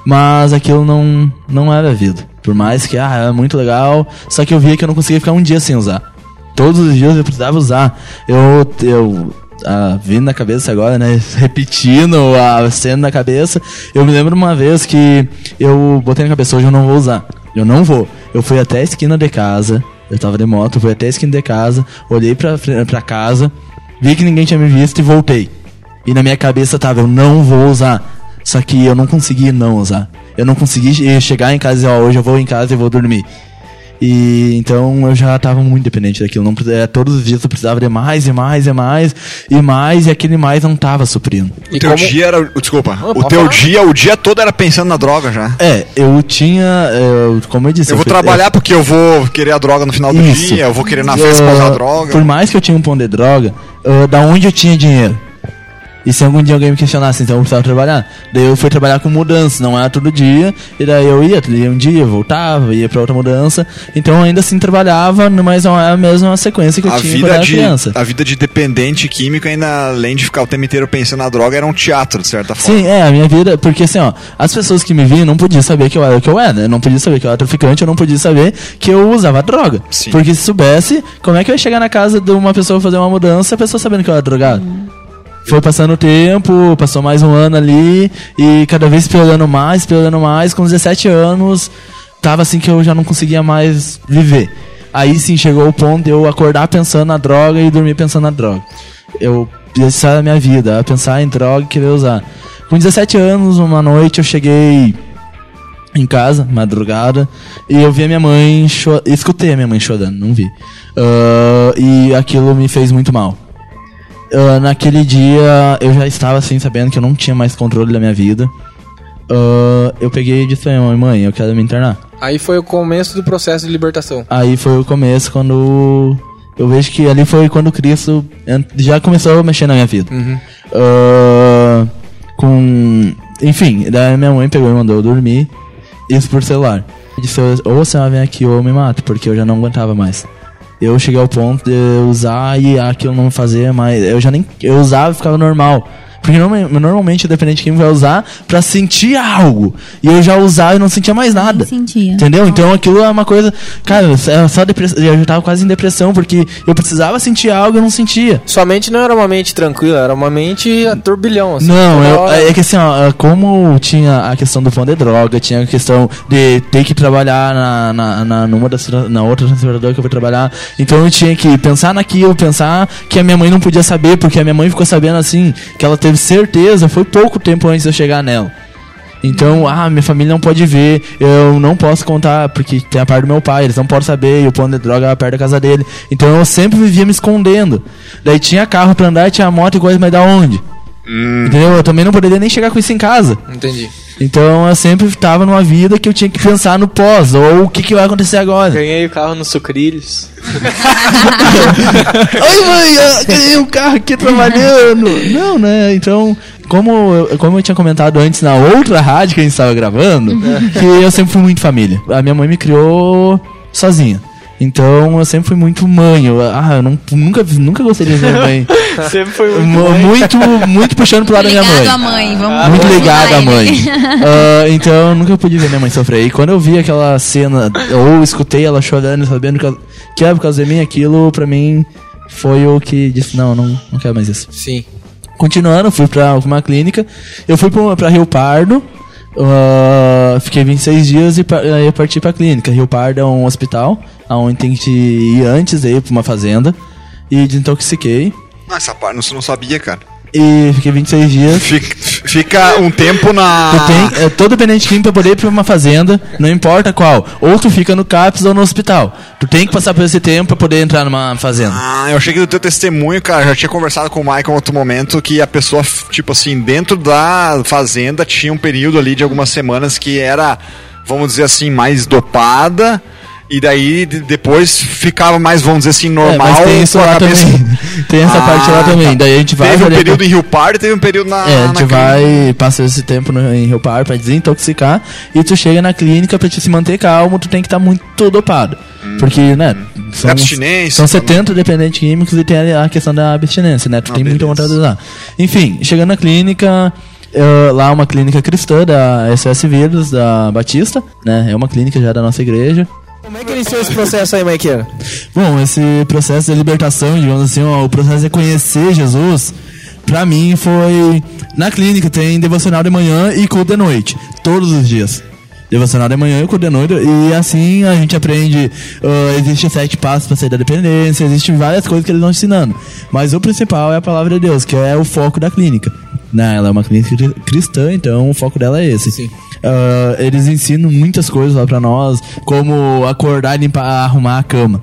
Mas aquilo não, não era vida. Por mais que, ah, era muito legal. Só que eu via que eu não conseguia ficar um dia sem usar. Todos os dias eu precisava usar. Eu, eu ah, vindo na cabeça agora, né? (laughs) Repetindo a cena na cabeça. Eu me lembro uma vez que eu botei na cabeça, hoje eu não vou usar. Eu não vou. Eu fui até a esquina de casa. Eu tava de moto, fui até a esquina de casa. Olhei pra, pra casa. Vi que ninguém tinha me visto e voltei. E na minha cabeça tava, eu não vou usar. Só que eu não consegui não usar. Eu não consegui che- chegar em casa e dizer, ó, hoje eu vou em casa e vou dormir. E então eu já tava muito dependente daquilo. Não, é, todos os dias eu precisava de mais e mais e mais e mais, e aquele mais não tava suprindo. O teu dia era. Desculpa. o pode teu falar. dia, o dia todo era pensando na droga já. É, eu tinha. eu- como eu disse, Eu vou fui- trabalhar porque eu vou querer a droga no final do Isso. dia, eu vou querer na festa pra usar Ah, droga. Por mais que eu tinha um pão de droga, ah, da onde eu tinha dinheiro? E se algum dia alguém me questionasse, então eu precisava trabalhar. Daí eu fui trabalhar com mudança, não era todo dia. E daí eu ia, ia um dia, voltava, ia pra outra mudança. Então ainda assim trabalhava, mas não é a mesma sequência que eu A tinha quando vida, era de, criança. a vida de dependente químico, ainda além de ficar o tempo inteiro pensando na droga, era um teatro, de certa forma. Sim, é, a minha vida, porque assim, ó, as pessoas que me viam não podiam saber que eu era o que eu era, eu não podia saber que eu era traficante, eu não podia saber que eu usava droga. Porque se soubesse, como é que eu ia chegar na casa de uma pessoa fazer uma mudança, a pessoa sabendo que eu era drogado? Foi passando o tempo, passou mais um ano ali, e cada vez piorando mais, piorando mais, com 17 anos, tava assim que eu já não conseguia mais viver. Aí sim chegou o ponto de eu acordar pensando na droga e dormir pensando na droga. Eu isso era a minha vida, a pensar em droga e querer usar. Com 17 anos, uma noite eu cheguei em casa, madrugada, e eu vi a minha mãe cho escutei a minha mãe chorando, não vi. Ah, e aquilo me fez muito mal. Ah, naquele dia eu já estava assim sabendo que eu não tinha mais controle da minha vida. Ah, eu peguei e disse, mãe, mãe, eu quero me internar. Aí foi o começo do processo de libertação. Aí foi o começo quando eu vejo que ali foi quando Cristo já começou a mexer na minha vida. Uhum. Ah, com. Enfim, daí minha mãe pegou e mandou eu dormir. Isso por celular. Eu Disse, ou você vem aqui ou eu me mato, porque eu já não aguentava mais. Eu cheguei ao ponto de usar e aquilo não fazia mais. Eu já nem. Eu usava e ficava normal. Porque norma- normalmente dependente químico vai usar pra sentir algo. E eu já usava e não sentia mais nada. sentia. Entendeu? Então aquilo é uma coisa. Cara, é só depressão. Eu já tava quase em depressão, porque eu precisava sentir algo e eu não sentia. Sua mente não era uma mente tranquila, era uma mente a turbilhão. Assim, Não, eu- é que assim, ó, como tinha a questão do pão de droga, tinha a questão de ter que trabalhar na, na, na, numa das, na outra transportadora que eu fui trabalhar, então eu tinha que pensar naquilo, pensar que a minha mãe não podia saber, porque a minha mãe ficou sabendo assim, que ela teve certeza, foi pouco tempo antes de eu chegar nela. Então, ah, minha família não pode ver, eu não posso contar, porque tem a parte do meu pai, eles não podem saber, e o pão de droga era perto da casa dele. Então eu sempre vivia me escondendo. Daí tinha carro pra andar, tinha moto e coisa, mas da onde? Entendeu? Eu também não poderia nem chegar com isso em casa. Entendi. Então eu sempre tava numa vida que eu tinha que pensar no pós, ou o que, que vai acontecer agora. Ganhei o carro nos sucrilhos. (laughs) Oi, mãe, ganhei um carro aqui trabalhando. Não, né? Então, como eu, como eu tinha comentado antes na outra rádio que a gente estava gravando, que eu sempre fui muito família. A minha mãe me criou sozinha. Então eu sempre fui muito mãe. Eu, ah, eu não, nunca, nunca gostei de ser mãe. (laughs) Sempre foi muito Mu- mãe. muito, muito puxando pro lado da minha mãe. Ligado à mãe, vamos Muito vamos ligado à mãe. (laughs) Ah, então eu nunca pude ver minha mãe sofrer. E quando eu vi aquela cena, ou escutei ela chorando, sabendo que, ela- que era por causa de mim, aquilo pra mim foi o que disse: não, não, não quero mais isso. Sim. Continuando, fui pra uma clínica. Eu fui pra, pra Rio Pardo. Ah, fiquei 26 dias e aí eu parti pra clínica. Rio Pardo é um hospital onde tem que ir antes ir pra uma fazenda. E desintoxiquei. Ah, essa parte você não sabia, cara. E fiquei 26 dias. Fica, fica um tempo na. Tu tem, é, todo dependente químico pra poder ir pra uma fazenda, não importa qual. Ou tu fica no CAPS ou no hospital. Tu tem que passar por esse tempo pra poder entrar numa fazenda. Ah, eu achei que do teu testemunho, cara, já tinha conversado com o Michael em outro momento que a pessoa, tipo assim, dentro da fazenda tinha um período ali de algumas semanas que era, vamos dizer assim, mais dopada. E daí de- depois ficava mais, vamos dizer assim, normal. É, mas tem isso lá cabeça- também. (laughs) Tem essa Ah, parte lá também. tá. Daí a gente vai. Teve um período em Rio Pardo e teve um período na. É, a gente vai, passa esse tempo no, em Rio Par pra desintoxicar e tu chega na clínica pra te se manter calmo, tu tem que estar muito dopado. Porque, né, são, Hum. Abstinência, são 70 dependentes químicos e tem a questão da abstinência, né? Tu tem muita vontade de usar. Enfim, chegando na clínica, eh, lá uma clínica cristã da SS Vírus, da Batista, né? É uma clínica já da nossa igreja. Como é que iniciou esse processo aí, Maiqueira? Bom, esse processo de libertação, digamos assim, ó, o processo de conhecer Jesus, pra mim foi. Na clínica tem devocional de manhã e culto de noite, todos os dias. Devocional de manhã e culto de noite, e assim a gente aprende. ah, existe sete passos pra sair da dependência, existem várias coisas que eles vão ensinando. Mas o principal é a palavra de Deus, que é o foco da clínica. Né, ela é uma clínica cri- cristã, então o foco dela é esse. Ah, eles ensinam muitas coisas lá pra nós, como acordar e limpar, arrumar a cama.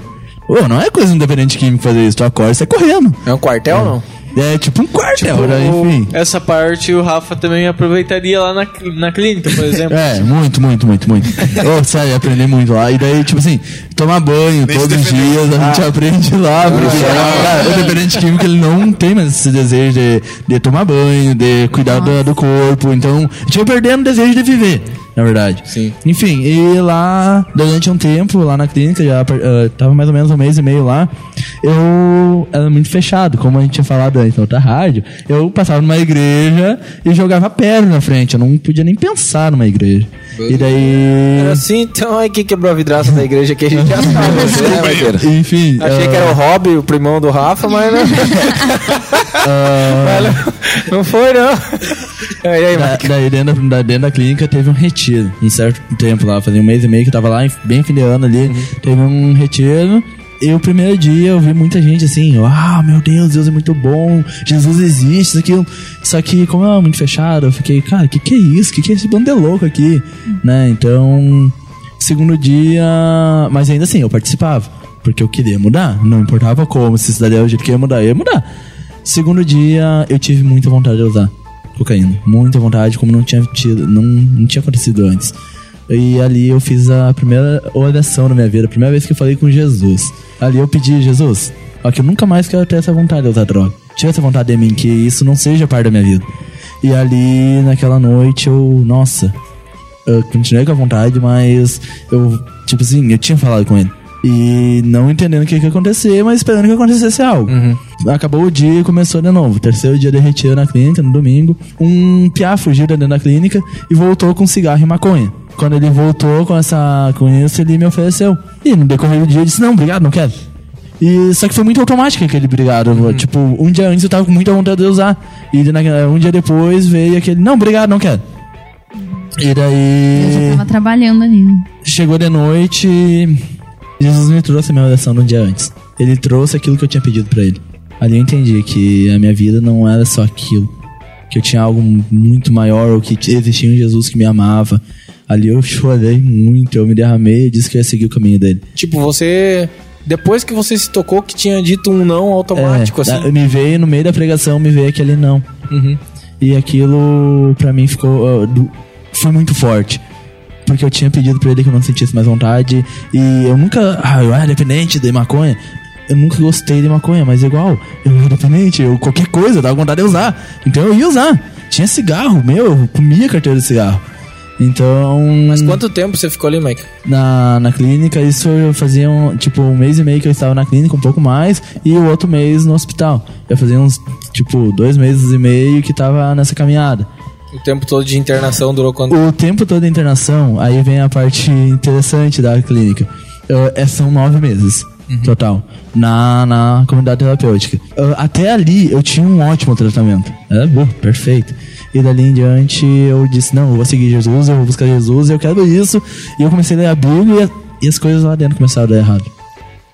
Ô, não é coisa independente químico fazer isso, tu acorda e sai correndo. É um quartel ou não? É tipo um quartel, Tipo, né? enfim. Essa parte o Rafa também aproveitaria lá na, na clínica, por (laughs) exemplo. É, muito, muito, muito, muito. Ô, (laughs) sério, aprendi muito lá. E daí, tipo assim, tomar banho Nem todos os dias, a gente aprende lá. Porque, cara, o dependente químico ele não tem mais esse desejo de, de tomar banho, de cuidar do, do corpo. Então, a gente vai perdendo o desejo de viver, na verdade. Sim. Enfim, e lá, durante um tempo, lá na clínica, já eh, tava mais ou menos um mês e meio lá, eu era muito fechado, como a gente tinha falado antes na outra rádio. Eu passava numa igreja e jogava pedra na frente, eu não podia nem pensar numa igreja. E daí. Era assim, então aí que quebrou a vidraça da igreja que a gente já (laughs) sabe. né, Maqueira? Enfim. Achei ah, que era o Rob, o primão do Rafa, mas não. (laughs) Mas não, foi, não. (laughs) E aí, Da- daí dentro da, dentro da clínica teve um retiro, um certo tempo lá, fazia um mês e meio que eu tava lá, bem fim de ano ali, teve um retiro. E o primeiro dia eu vi muita gente assim, ah, meu Deus, Deus é muito bom, Jesus existe, isso, aquilo. Só que, como eu era muito fechado, eu fiquei, cara, que que é isso? Que que é esse bando de louco aqui? Né? Então, segundo dia, mas ainda assim, eu participava, porque eu queria mudar, não importava como, se isso daria o jeito que eu ia mudar, eu ia mudar. Segundo dia, eu tive muita vontade de usar cocaína. Muita vontade, como não tinha tido, não, não tinha acontecido antes. E ali eu fiz a primeira oração na minha vida, a primeira vez que eu falei com Jesus. Ali eu pedi, Jesus, ó, que eu nunca mais quero ter essa vontade de usar droga. Tira essa vontade de mim, que isso não seja parte da minha vida. E ali, naquela noite, eu, nossa, eu continuei com a vontade, mas eu, tipo assim, eu tinha falado com ele. E não entendendo o que, que ia acontecer, mas esperando que acontecesse algo. Acabou o dia e começou de novo. Terceiro dia de retiro na clínica, no domingo. Um piá fugiu de dentro da clínica e voltou com cigarro e maconha. Quando ele voltou com, essa, com isso, ele me ofereceu. E no decorrer do dia eu disse, não, obrigado, não quero. E só que foi muito automático aquele obrigado. Tipo, um dia antes eu tava com muita vontade de usar. E na- um dia depois veio aquele, não, obrigado, não quero. E daí. Eu já tava trabalhando ali. né? Chegou de noite, Jesus me trouxe a minha oração no dia antes. Ele trouxe aquilo que eu tinha pedido pra ele. Ali eu entendi que a minha vida não era só aquilo. Que eu tinha algo muito maior, ou que existia um Jesus que me amava. Ali eu chorei muito, eu me derramei e disse que ia seguir o caminho dele. Tipo, você. Depois que você se tocou que tinha dito um não automático, É, assim. Me veio no meio da pregação, me veio aquele não. Uhum. E aquilo pra mim ficou. do- foi muito forte. Porque eu tinha pedido pra ele que eu não sentisse mais vontade. E eu nunca. Ah, eu era dependente de maconha. Eu nunca gostei de maconha, mas igual, eu era dependente, eu qualquer coisa, eu dava vontade de usar. Então eu ia usar. Tinha cigarro, meu, eu comia carteira de cigarro. Então. Mas quanto tempo você ficou ali, Mike? na, na clínica, isso eu fazia um, tipo um mês e meio que eu estava na clínica, um pouco mais, e o outro mês no hospital. Eu fazia uns, tipo, dois meses e meio que tava nessa caminhada. O tempo todo de internação durou quanto? O tempo todo da internação, aí vem a parte interessante da clínica. Eu- é, são nove meses. Total. Na, na comunidade terapêutica. Eu- até ali eu tinha um ótimo tratamento. Era bom, perfeito. E dali em diante eu disse: Não, eu vou seguir Jesus, eu vou buscar Jesus, eu quero isso. E eu comecei a ler a Bíblia e as coisas lá dentro começaram a dar errado.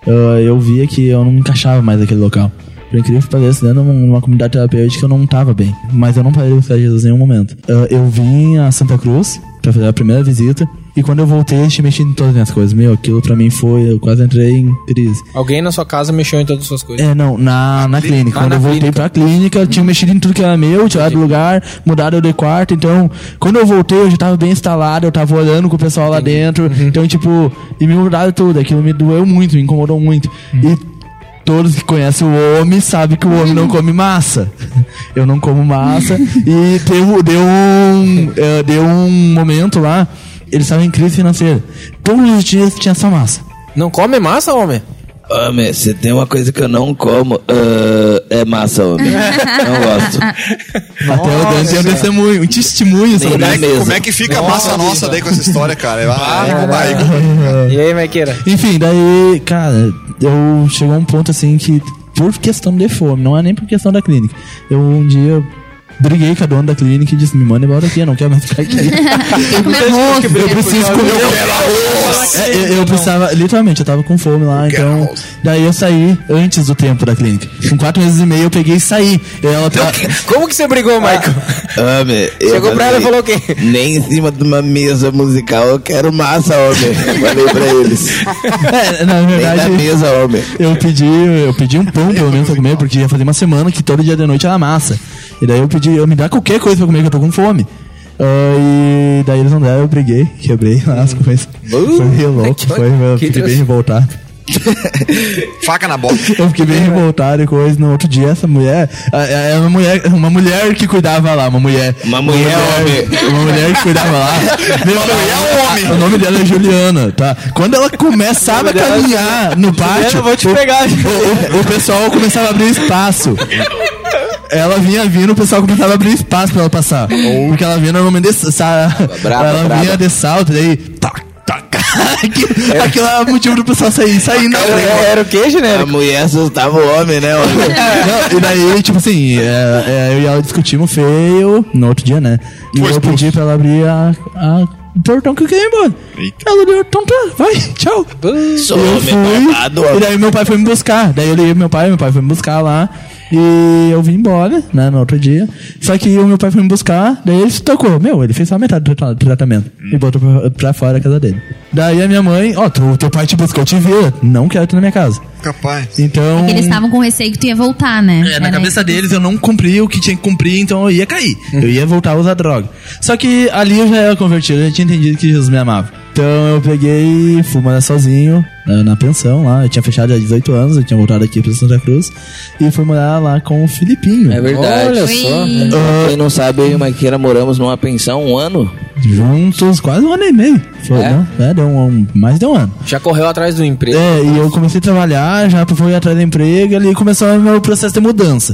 Eu, eu via que eu não encaixava mais naquele local. Por incrível que pareça, dentro de uma, comunidade terapêutica eu não tava bem. Mas eu não parei de buscar Jesus em nenhum momento. Eu, eu vim a Santa Cruz pra fazer a primeira visita. E quando eu voltei, eu tinha mexido em todas as minhas coisas. Meu, aquilo pra mim foi. Eu quase entrei em crise. Alguém na sua casa mexeu em todas as suas coisas. É, não, na, na clínica. Ah, quando na eu voltei clínica. pra clínica, eu tinha mexido em tudo que era meu, tirado do lugar, mudado eu de quarto. Então, quando eu voltei, eu já tava bem instalado, eu tava olhando com o pessoal lá dentro. Uhum. Então, tipo, e me mudaram tudo. Aquilo me doeu muito, me incomodou muito. Uhum. E todos que conhecem o homem sabem que o homem não come massa. (laughs) Eu não como massa. (laughs) e deu, deu, um, eh, deu um momento lá, eles estavam em crise financeira. Todos os dias tinha essa massa. Não come massa, homem? Homem, se tem uma coisa que eu não como, ah, é massa, homem. não gosto. (laughs) Matheus Dante tem um testemunho, um testemunho sobre Como é, isso. que, como é que fica a massa nossa daí com essa história, cara? Vai, vai. E aí, Maiqueira? Enfim, daí, cara, eu chegou a um ponto assim que, por questão de fome, não é nem por questão da clínica. Eu um dia briguei com a dona da clínica e disse: me manda embora aqui, eu não quero mais ficar aqui. Eu preciso comer. É, eu, eu precisava, literalmente, eu tava com fome lá, então. Daí eu saí antes do tempo da clínica. Com quatro meses e meio eu peguei e saí. E ela tá. Como que você brigou, Michael? Homem, eu Chegou pra ela e falou o quê? Nem em cima de uma mesa musical eu quero massa, homem. Falei pra eles. É, na Nem verdade. na mesa, homem. Eu pedi, eu pedi um pão pelo menos pra comer, porque ia fazer uma semana que todo dia de noite era massa. E daí eu pedi, eu me dá qualquer coisa pra comer que eu tô com fome. Ah, e daí eles não deram, eu briguei, quebrei as coisas. Foi meio louco, (laughs) que- foi, eu que fiquei bem revoltado. (laughs) Faca na boca. Eu fiquei bem revoltado e coisa. No outro dia, essa mulher. É uma mulher, uma mulher que cuidava lá, uma mulher. Uma mulher homem. Uma mulher que cuidava lá. (laughs) Meu, O nome dela é Juliana, tá? Quando ela começava a caminhar no pátio. eu vou te o- pegar. O, o- o pessoal começava a abrir espaço. Ela vinha vindo, o pessoal começava a abrir espaço pra ela passar. Porque ela vinha normalmente de, sa, Brava, ela brava. vinha de salto, daí. Tac, tac. Aquilo, aquilo é o motivo do pessoal sair, sair na frente. Era o que, A genérico? mulher assustava o homem, né? Não, e daí, tipo assim, é, é, eu e ela discutimos feio no outro dia, né? E eu pedi pra ela abrir a, a- o portão que eu queria ir embora. Ela deu, então tá, vai, tchau. Sou E eu homem barbado, fui, e daí meu pai foi me buscar. Daí eu liguei pro meu pai, meu pai foi me buscar lá. E eu vim embora, né, no outro dia. Só que o meu pai foi me buscar, daí ele se tocou. Meu, ele fez só a metade do tra- do tratamento. E botou pra, pra fora a casa dele. Daí a minha mãe, ó, tu- teu pai te buscou, eu te vi. Não quero tu na minha casa. Capaz. Então. Porque eles estavam com receio que tu ia voltar, né? É, na Era cabeça isso. deles eu não cumpri o que tinha que cumprir, então eu ia cair. Eu ia voltar a usar droga. Só que ali eu já era convertido, eu já tinha entendido que Jesus me amava. Então eu peguei fui morar sozinho na pensão lá. Eu tinha fechado há 18 anos, eu tinha voltado aqui pra Santa Cruz. E fui morar lá com o Filipinho. É verdade. Olha só. Quem não sabe, eu e Maqueira moramos numa pensão um ano. Juntos quase um ano e meio. Foi, É? né? É, deu um, um- mais de um ano. Já correu atrás do emprego. É, e eu comecei a trabalhar, já fui atrás do emprego, ali começou o meu processo de mudança.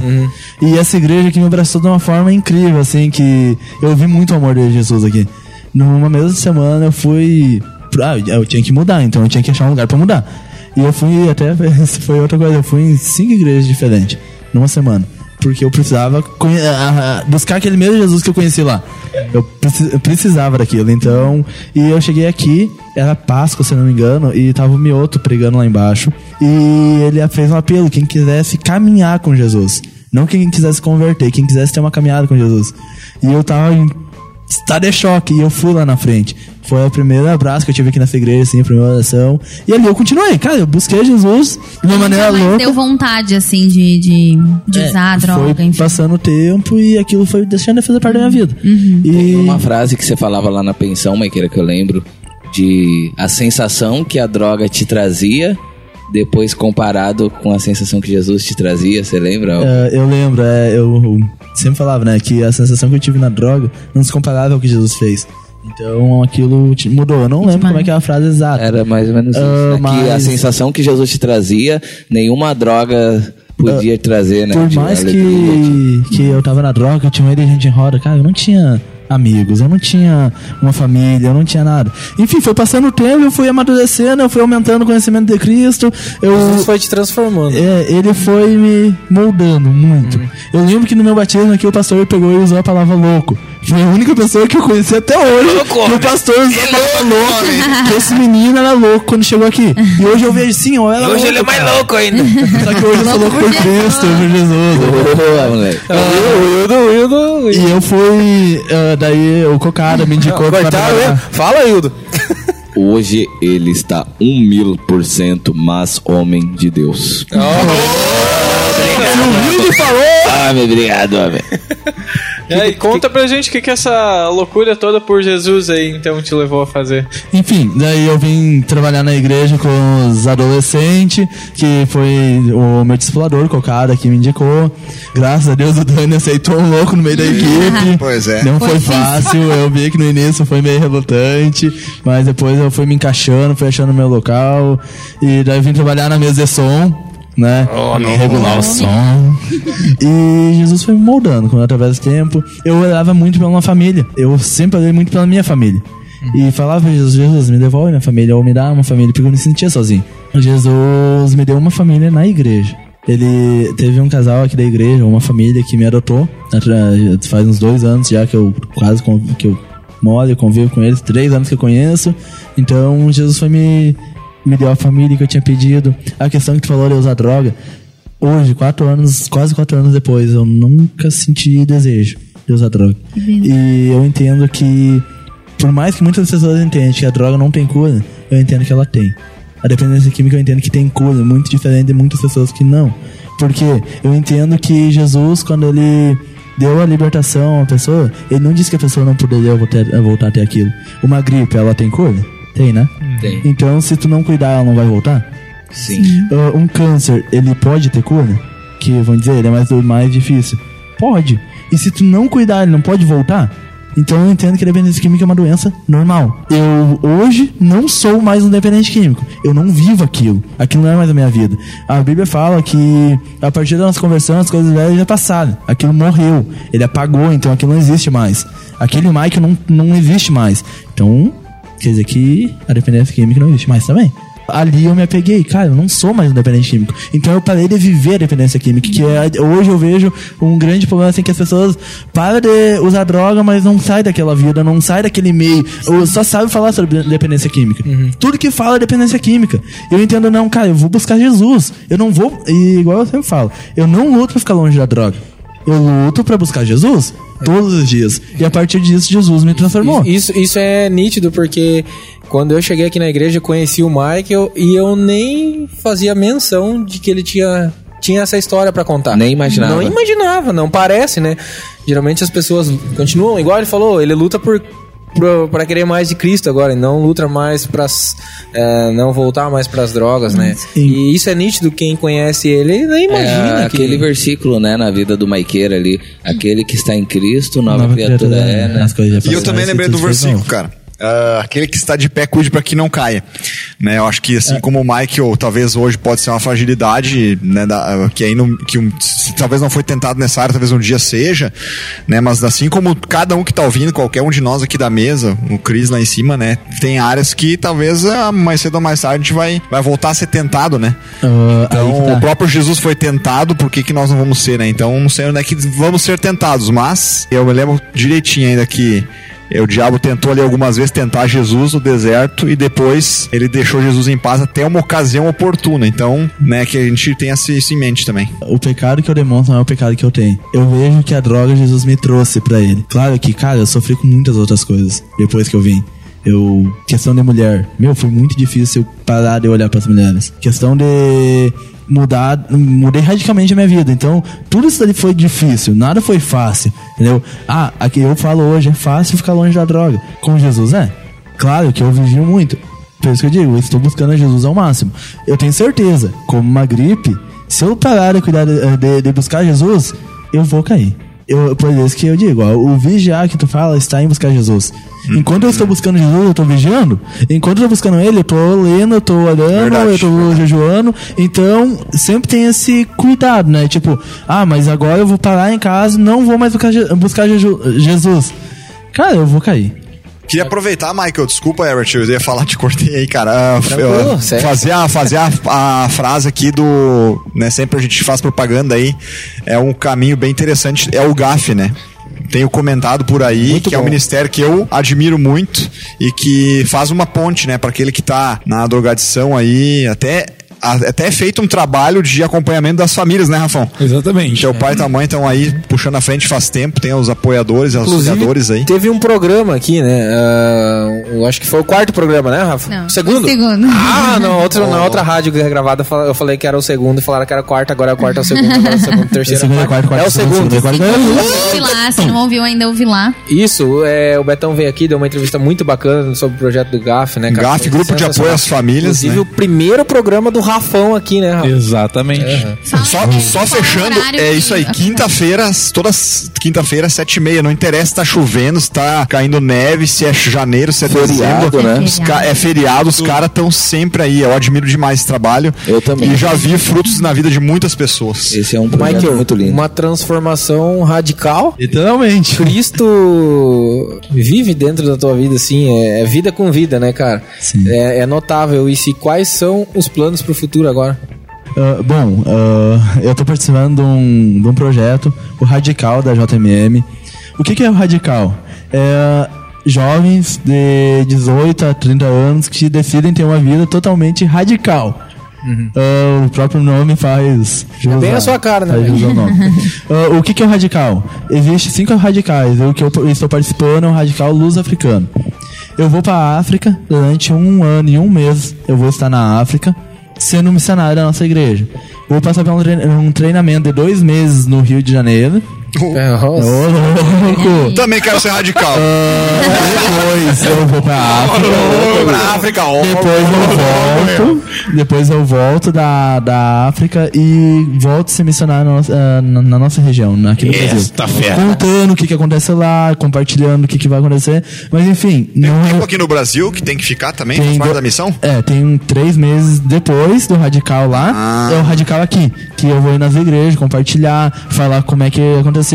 E essa igreja aqui me abraçou de uma forma incrível, assim, que eu vi muito o amor de Jesus aqui. Numa mesma semana eu fui. Ah, eu tinha que mudar, então eu tinha que achar um lugar pra mudar. E eu fui até. (laughs) Foi outra coisa, eu fui em cinco igrejas diferentes, numa semana. Porque eu precisava buscar aquele mesmo Jesus que eu conheci lá. Eu, preci- eu precisava daquilo, então. E eu cheguei aqui, era Páscoa, se não me engano, e tava o Mioto pregando lá embaixo. E ele fez um apelo: quem quisesse caminhar com Jesus. Não quem quisesse converter, quem quisesse ter uma caminhada com Jesus. E eu tava estado de choque, e eu fui lá na frente. Foi o primeiro abraço que eu tive aqui nessa igreja, assim, a primeira oração. E ali eu continuei, cara, eu busquei Jesus de uma maneira Mas louca. deu vontade, assim, de, de, de usar a droga, É, Foi enfim. passando o tempo e aquilo foi deixando de fazer parte da minha vida. E Tem uma frase que você falava lá na pensão, Maqueira, que eu lembro, de a sensação que a droga te trazia, depois comparado com a sensação que Jesus te trazia, você lembra? é, eu lembro, é, eu sempre falava, né, que a sensação que eu tive na droga não se comparava ao que Jesus fez. Então aquilo mudou. Eu não lembro como é que é a frase exata. Era mais ou menos isso. Né? Que a mas- sensação que Jesus te trazia, nenhuma droga podia trazer, né? Por mais que, que eu tava na droga, eu tinha medo de gente em roda, cara, eu não tinha amigos, eu não tinha uma família, eu não tinha nada. Enfim, foi passando o tempo, eu fui amadurecendo, eu fui aumentando o conhecimento de Cristo. Eu, Jesus foi te transformando. É, ele foi me moldando muito. Eu lembro que no meu batismo aqui o pastor pegou e usou a palavra louco. Foi a única pessoa que eu conheci até hoje que o pastor palavra louco. Que esse menino era louco quando chegou aqui. E hoje eu vejo sim, ó, era Hoje louco, ele é mais cara. louco ainda. Só que hoje eu sou louco por Cristo, por Jesus. Boa, moleque. E eu fui. ah, daí o Cocada me indicou pra ele? trabalhar. Fala, Hildo. Hoje ele está um mil por cento mais homem de Deus. Ah, meu obrigado, homem. E aí, conta pra gente o que, que essa loucura toda por Jesus aí, então, te levou a fazer. Enfim, daí eu vim trabalhar na igreja com os adolescentes, que foi o meu discipulador, Cocada, que me indicou. Graças a Deus o Dani aceitou um louco no meio da equipe. Pois é. Não Foi fácil, eu vi que no início foi meio relutante, mas depois eu fui me encaixando, fui achando meu local, e daí eu vim trabalhar na mesa de som, né? Regular o som. E Jesus foi me moldando com através do tempo. Eu orava muito pela minha família, eu sempre orei muito pela minha família. E falava pra Jesus, Jesus, me devolve minha família, ou me dá uma família, porque eu me sentia sozinho. Jesus me deu uma família na igreja. Ele teve um casal aqui da igreja, uma família que me adotou. atra- Faz uns dois anos já que eu quase que eu moro, eu convivo com eles, três anos que eu conheço. Então Jesus foi me, me deu a família que eu tinha pedido. A questão que tu falou de usar droga. Hoje, quatro anos, quase quatro anos depois, eu nunca senti desejo de usar droga. E eu entendo que, por mais que muitas pessoas entendam que a droga não tem cura, eu entendo que ela tem. A dependência química eu entendo que tem cura, muito diferente de muitas pessoas que não. Porque eu entendo que Jesus, quando ele deu a libertação à pessoa, ele não disse que a pessoa não poderia voltar, voltar a ter aquilo. Uma gripe, ela tem cura? Tem, né? Tem. Então, se tu não cuidar, ela não vai voltar? Sim. Ah, um câncer, ele pode ter cura? Que, vamos dizer, ele é mais, mais difícil. Pode. E se tu não cuidar, ele não pode voltar? Então eu entendo que a dependência química é uma doença normal. Eu hoje não sou mais um dependente químico. Eu não vivo aquilo. Aquilo não é mais a minha vida. A Bíblia fala que a partir da nossa conversão as coisas velhas já passaram. Aquilo morreu. Ele apagou, então aquilo não existe mais. Aquele Mike não, não existe mais. Então, quer dizer que a dependência química não existe mais também. Ali eu me apeguei, cara, eu não sou mais um dependente químico. Então eu parei de viver a dependência química, que é, hoje eu vejo um grande problema assim que as pessoas param de usar droga, mas não sai daquela vida, não sai daquele meio, ou só sabe falar sobre dependência química. Tudo que fala é dependência química. Eu entendo, não, cara, eu vou buscar Jesus. Eu não vou, e igual eu sempre falo, eu não luto pra ficar longe da droga. Eu luto pra buscar Jesus todos os dias. E a partir disso, Jesus me transformou. Isso, isso é nítido porque quando eu cheguei aqui na igreja, eu conheci o Michael e eu nem fazia menção de que ele tinha, tinha essa história pra contar. Nem imaginava. Não imaginava, não parece, né? Geralmente as pessoas continuam, igual ele falou, ele luta por pra querer mais de Cristo agora, e não luta mais pra é, não voltar mais pras drogas, né? E isso é nítido, quem conhece ele nem imagina É, que... aquele versículo, né, na vida do Maiqueira ali. Aquele que está em Cristo, nova, Nova criatura, criatura, é, né? as coisas já E eu também lembrei do fez versículo, cara. Ah, aquele que está de pé, cuide para que não caia. Né, eu acho que assim como o Michael, talvez hoje pode ser uma fragilidade, né, da- que aí não, que um- se talvez não foi tentado nessa área, talvez um dia seja, né, mas assim como cada um que tá ouvindo, qualquer um de nós aqui da mesa, o Cris lá em cima, né, tem áreas que talvez ah, mais cedo ou mais tarde a gente vai, vai voltar a ser tentado, né? Aí Então, tá. o próprio Jesus foi tentado, por que, que nós não vamos ser, né? Então, não sei onde é que vamos ser tentados, mas eu me lembro direitinho ainda que o diabo tentou ali algumas vezes tentar Jesus no deserto e depois ele deixou Jesus em paz até uma ocasião oportuna. Então, né, que a gente tenha isso em mente também. O pecado que eu demonstro não é o pecado que eu tenho. Eu vejo que a droga Jesus me trouxe pra ele. Claro que, cara, eu sofri com muitas outras coisas depois que eu vim. Eu. Questão de mulher. Meu, foi muito difícil parar de olhar pras mulheres. Questão de mudar. Mudei radicalmente a minha vida. Então, tudo isso ali foi difícil. Nada foi fácil. Entendeu? Ah, aqui eu falo hoje, é fácil ficar longe da droga. Com Jesus é. Claro que eu vivi muito. Por isso que eu digo, eu estou buscando Jesus ao máximo. Eu tenho certeza, como uma gripe, se eu parar de cuidar de, de- de buscar Jesus, eu vou cair. Eu, por isso que eu digo, ó, o vigiar que tu fala está em buscar Jesus. Enquanto eu estou buscando Jesus, eu estou vigiando. Enquanto eu estou buscando Ele, eu estou lendo, eu estou orando, eu estou jejuando. Então, sempre tem esse cuidado, né? Tipo, ah, mas agora eu vou parar em casa, não vou mais buscar, buscar Jesus. Cara, eu vou cair. Queria aproveitar, Michael, desculpa, Herbert, eu ia falar, te cortei aí, cara. Ah, eu- fazer a, fazer a, a frase aqui do. Né, sempre a gente faz propaganda aí. É um caminho bem interessante. É o GAF, né? Tenho comentado por aí que é um ministério que eu admiro muito e que faz uma ponte, né, para aquele que tá na drogadição aí, até até é feito um trabalho de acompanhamento das famílias, né, Rafão? Exatamente. Teu pai e tua mãe estão aí puxando a frente faz tempo, tem os apoiadores e auxiliadores aí. teve um programa aqui, né? ah, eu acho que foi o quarto programa, né, Rafa? Não, Segundo? segundo. Ah, não, outro, na (laughs) outra rádio que é gravada eu falei que era o segundo e falaram que era o quarto, agora é o quarto, é o segundo, agora é o segundo, (laughs) terceiro, Segundo, é o quarto. quarto, quarto, É o segundo, segundo. segundo, lá, se não ouviu ainda, ouvi lá. Isso, é, o Betão veio aqui, deu uma entrevista muito bacana sobre o projeto do GAF, né, cara? GAF, Grupo de. Apoio às Famílias, Inclusive né? o primeiro programa do Rafão aqui, né, Rafa? Exatamente. Só, só fechando, é isso aí, quinta-feira, todas quinta-feira, sete e meia, não interessa se tá chovendo, se tá caindo neve, se é janeiro, se é Feriado, dezembro, né? É feriado, os caras estão sempre aí, eu admiro demais esse trabalho. Eu também. E já vi frutos na vida de muitas pessoas. Esse é um projeto Michael, muito lindo. uma transformação radical. Literalmente. Cristo vive dentro da tua vida, assim, é, é vida com vida, né, cara? Sim. É, é notável. E se quais são os planos pro futuro agora? Ah, bom, ah, eu tô participando de um, de um projeto, o Radical da JMM. O que, que é o Radical? É jovens de 18 a 30 anos que decidem ter uma vida totalmente radical. Ah, o próprio nome faz. jus bem a sua cara, né. (laughs) Ah, o que, que é o radical? Existem cinco radicais. O que eu estou participando é o radical luz africano. Eu vou para a África durante um ano e um mês. Eu vou estar na África sendo missionário da nossa igreja. Vou passar por um trein- um treinamento de dois meses no Rio de Janeiro. É, Ô, louco! Também quero ser radical. Depois eu vou pra África. pra África, ó. Depois eu volto. Depois eu volto da, da África e volto a ser missionário na, nossa- na, na nossa região, aqui no Brasil. Esta fera. Contando o que, que aconteceu lá, compartilhando o que, que vai acontecer. Mas enfim, não Tempo aqui no Brasil que tem que ficar também, faz Tem parte do- da missão? É, tem três meses depois do radical lá, Ah. é o radical aqui. Que eu vou ir nas igrejas, compartilhar, falar como é que aconteceu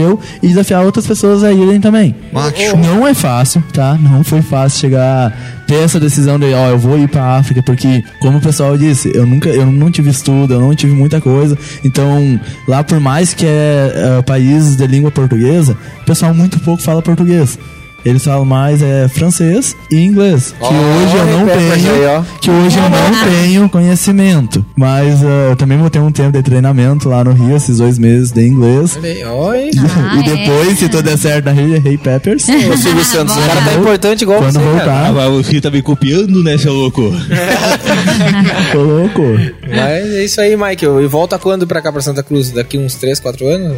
e desafiar outras pessoas a irem também. Macho. Não é fácil, tá? Não foi fácil chegar ter essa decisão de, ó, eu vou ir pra África, porque, como o pessoal disse, eu nunca, eu não tive estudo, eu não tive muita coisa. Então, lá por mais que é, é país de língua portuguesa, o pessoal muito pouco fala português. Eles falam mais é francês e inglês, que hoje eu não tenho, aí, que hoje eu não tenho conhecimento. Mas eh, eu também vou ter um tempo de treinamento lá no Rio, esses dois meses de inglês. Oi. Ah, e depois, se tudo der certo na Hey, hey Peppers, Ô, Silvio Santos, o cara tá importante igual quando você, cara. voltar, Ah, mas você tá me copiando, né, seu louco? (laughs) tô louco. Mas é isso aí, Michael. E volta quando pra cá, pra Santa Cruz? Daqui uns 3, 4 anos?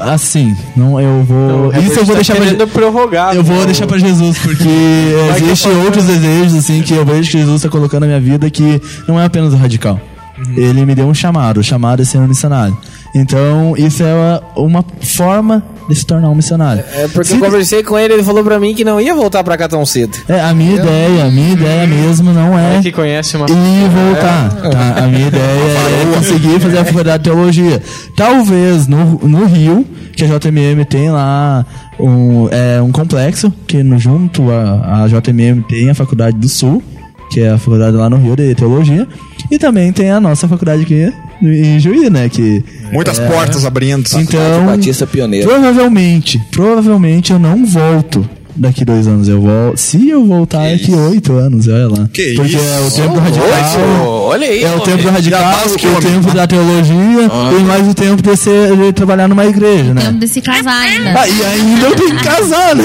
Ah, assim, não, eu vou. Isso eu vou deixar pra. prorrogar. Eu vou né? deixar pra Jesus, porque (laughs) existem outros desejos, assim, que eu vejo que Jesus tá colocando na minha vida que não é apenas o radical. Ele me deu um chamado, o chamado é ser um missionário. Então, isso é uma, uma forma de se tornar um missionário. É porque Se- eu conversei com ele, ele falou pra mim que não ia voltar pra cá tão cedo. É, a minha ideia, a minha ideia mesmo não é que conhece uma ir voltar. tá? A minha ideia é conseguir fazer a faculdade de teologia. Talvez no, no Rio, que a JMM tem lá um, é, um complexo, que no, junto a, a JMM tem a Faculdade do Sul, que é a faculdade lá no Rio de teologia, e também tem a nossa faculdade aqui em Juí, né? Que, Muitas portas abrindo. então, Batista pioneiro. Provavelmente, provavelmente eu não volto daqui dois anos. Eu volto. Se eu voltar daqui oito anos, olha lá. Que Porque isso? é o tempo do radical. Olha aí. É o tempo do radical, tá os o tempo da teologia e mais o tempo de, ser, de trabalhar numa igreja, né? Tempo de se casar ainda. Ah, e ainda eu tenho que casar, né?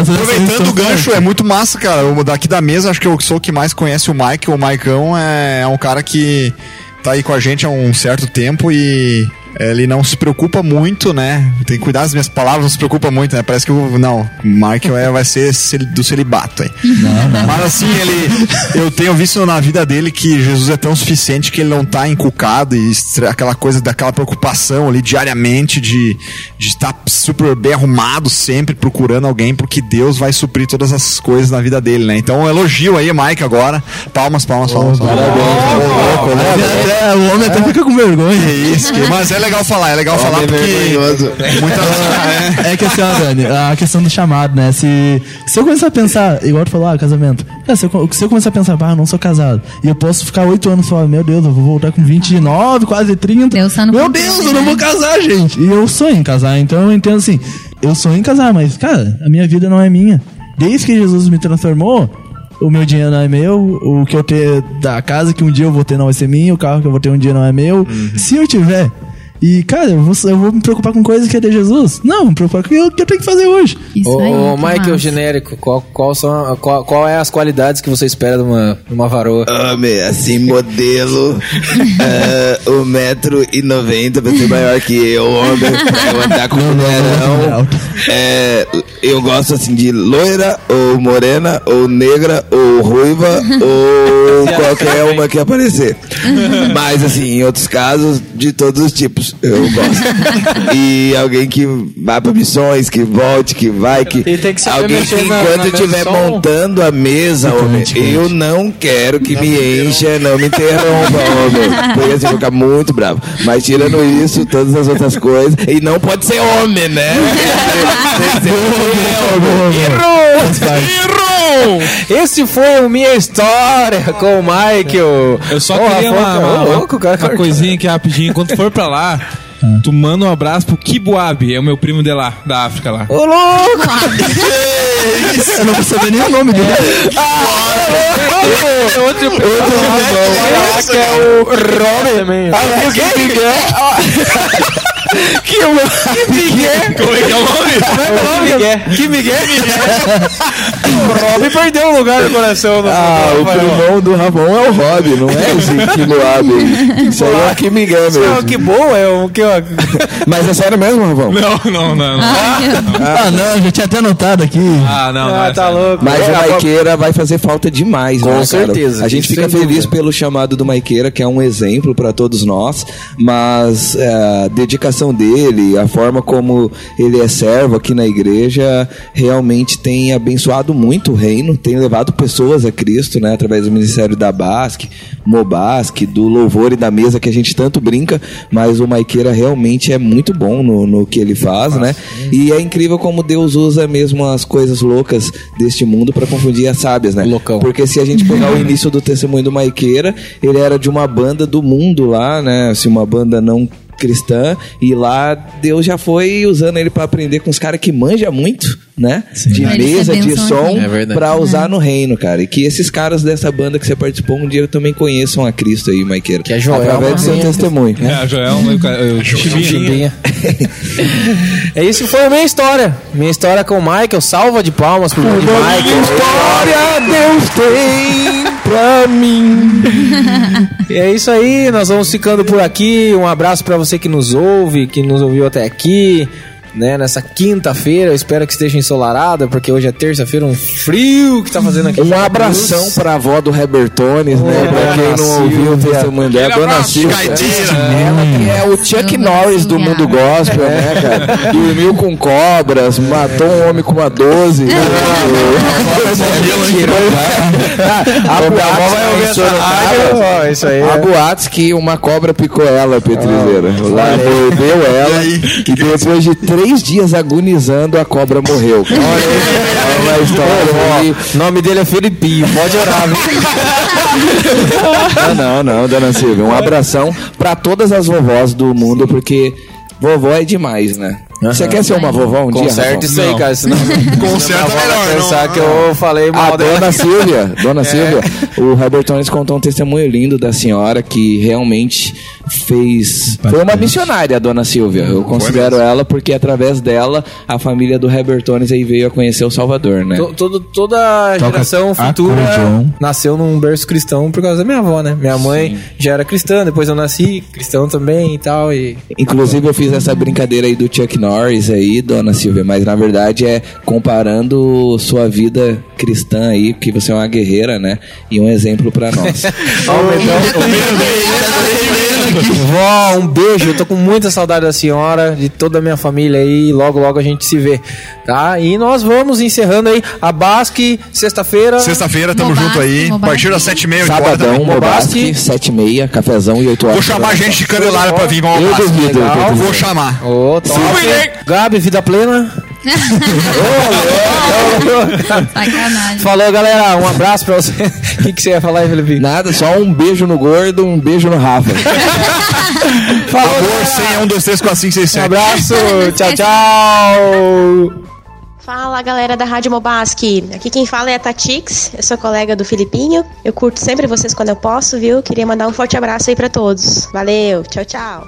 Aproveitando o gancho, é muito massa, cara. O daqui da mesa, acho que eu sou o que mais conhece o Mike. O Maicão é, é um cara que tá aí com a gente há um certo tempo e ele não se preocupa muito, né? Tem que cuidar das minhas palavras, não se preocupa muito, né? Parece que o. Não, o Michael é, vai ser do celibato aí. Mas assim, ele. Eu tenho visto na vida dele que Jesus é tão suficiente que ele não tá encucado e aquela coisa daquela preocupação ali diariamente de de estar super bem arrumado sempre procurando alguém porque Deus vai suprir todas as coisas na vida dele, né? Então, um elogio aí, Mike, agora. Palmas, palmas, palmas. palmas. É, o homem até fica com vergonha. É isso, que- mas é legal falar, é legal falar porque muita, (laughs) É que assim, ó, Dani, a questão do chamado, né? Se, se eu começar a pensar, igual tu falou, ah, casamento. É, se, eu, se eu começar a pensar, ah, eu não sou casado, e eu posso ficar oito anos falando, meu Deus, eu vou voltar com 29, quase 30. Deus tá no meu Deus, eu não vou casar, gente. E eu sonho em casar, então eu entendo assim, eu sonho em casar, mas, cara, a minha vida não é minha. Desde que Jesus me transformou, o meu dinheiro não é meu, o que eu ter da casa que um dia eu vou ter não vai ser minha, o carro que eu vou ter um dia não é meu. Se eu tiver. E, cara, eu vou, eu vou me preocupar com coisas que é de Jesus? Não, me preocupar com o que eu tenho que fazer hoje. Isso Ô, aí. ô, que Michael, massa. genérico, qual, qual, são, qual, qual é as qualidades que você espera de uma, de uma varoa? Homem, assim, modelo, (laughs) metro e noventa, pra ser maior que eu, homem, pra eu andar com mulherão. É, eu gosto, assim, de loira, ou morena, ou negra, ou ruiva, (laughs) ou qualquer uma que aparecer. Mas, assim, em outros casos, de todos os tipos, eu gosto. E alguém que vá pra missões, que volte, que vai, que... E tem que saber Alguém que na- enquanto estiver montando a mesa, homem, eu não quero que me encha, não me interrompa, homem. Porque assim, eu vou ficar muito bravo. Mas tirando isso, todas as outras coisas. E não pode ser homem, né? (laughs) Tem que ser Errou! Esse foi o Minha História com o Michael. Eu só Ô, queria uma, ô, uma, louco, cara. uma coisinha aqui rapidinho. Quando for pra lá, tu manda um abraço pro Kibuabi, é o meu primo de lá, da África lá. Ô, louco! Eu não vou saber nem o nome dele. Outro, outro, que é o Robin também. Ah, Que Miguel? Como é que é o nome? Miguel. Que Miguel? o Rob perdeu o lugar no coração. No Ah, o primão do Ramon é o Rob, não é esse que Moab. Isso aí é o que Miguel Isso é mesmo. que bom, é um que... ó, Mas é sério mesmo, Ramon? Não, não, não. não. Ah, não, já tinha até anotado aqui. Ah, não, não. Ah, é tá sério. louco. Mas É, o Maiqueira vai fazer falta demais, Com né, cara? certeza, A gente fica feliz pelo chamado do Maiqueira, que é um exemplo para todos nós, mas é, a dele, a forma como ele é servo aqui na igreja, realmente tem abençoado muito o reino, tem levado pessoas a Cristo, né, através do ministério da Basque, Mobasque, do louvor e da mesa que a gente tanto brinca, mas o Maiqueira realmente é muito bom no, no que ele faz, né? E é incrível como Deus usa mesmo as coisas loucas deste mundo para confundir as sábias, né? Loucão. Porque se a gente pegar o início do testemunho do Maiqueira, ele era de uma banda do mundo lá, né? Assim, uma banda não cristã e lá Deus já foi usando ele para aprender com os caras que manja muito, né? De Pra ele ser mesa, de som. É verdade. para usar no reino, cara. E que esses caras dessa banda que você participou um dia também conheçam a Cristo aí, Maiqueira. Que é Joel, Através do seu né? testemunho. É, a Joel, o Chivinha. (laughs) Chimbinha. (laughs) é isso que foi a minha história. Minha história com o Michael. Salva de palmas pro grande Michael. História Deus tem pra mim. E é isso aí, nós vamos ficando por aqui. Um abraço pra você que nos ouve, que nos ouviu até aqui. Né, nessa quinta-feira, eu espero que esteja ensolarada, porque hoje é terça-feira, um frio que tá fazendo aqui. Um abração pra avó do Hebertones, né? Ô, Pra quem não ouviu o testemunho dela, Dona abraço, Silvia. Ela que é o Chuck Norris do mundo gospel, né, cara? Dormiu com cobras, matou um homem com uma 12. A Minha avó boatos vai ouvir em essa Sorocaba- rádio, ó, isso aí. Há é. boatos que uma cobra picou ela, Petrizeira. Lá mordeu ela e depois de três dias agonizando, a cobra morreu. cara. É uma história. O nome dele é Felipinho, pode orar, viu? Não, não, dona Silvia. Um abração pra todas as vovós do mundo, porque vovó é demais, né? Você quer ser uma vovó um dia? Conserta isso aí, Não. cara. Senão, (laughs) Conserta senão avó vai melhor, pensar não. que eu falei A mal dela. dona Silvia, (laughs) dona Silvia, o Robertones contou um testemunho lindo da senhora que realmente fez. Foi uma missionária, a dona Silvia. Eu considero ela porque através dela a família do Robertones aí veio a conhecer o Salvador, né? To- todo- toda a Toca geração futura acordeon. nasceu num berço cristão por causa da minha avó, né? Minha mãe já era cristã, depois eu nasci cristão também e tal. E Inclusive eu fiz essa brincadeira aí do Chuck Norris aí, dona Silvia, mas na verdade é comparando sua vida cristã aí, porque você é uma guerreira, né? E um exemplo pra nós. (laughs) (laughs) Vó, um beijo. Eu tô com muita saudade da senhora, de toda a minha família aí. Logo, logo a gente se vê, tá? E nós vamos encerrando aí a Basque, sexta-feira. Sexta-feira, tamo Mobasque, junto aí. A Mobasque. partir das 7h30, 8 horas Sabadão, também. Mobasque, 7 e meia, cafezão e 8 horas. Vou chamar a gente de Candelária pra vir Mobasque. eu duvido. Vou chamar. Ô, top. Sim. Gabi, vida plena. Sacanagem. Falou, galera. Um abraço pra você. O (laughs) que, que você ia falar aí, Felipe? Nada, só um beijo no gordo, um beijo no Rafa. (laughs) Falou, Amor, galera. senha 1, 2, 3, 4, 5, 6, Um 7. abraço. (laughs) tchau, tchau. Fala galera da Rádio Mobasque, aqui quem fala é a Tatix, eu sou colega do Filipinho, eu curto sempre vocês quando eu posso, viu? Queria mandar um forte abraço aí pra todos. Valeu, tchau, tchau.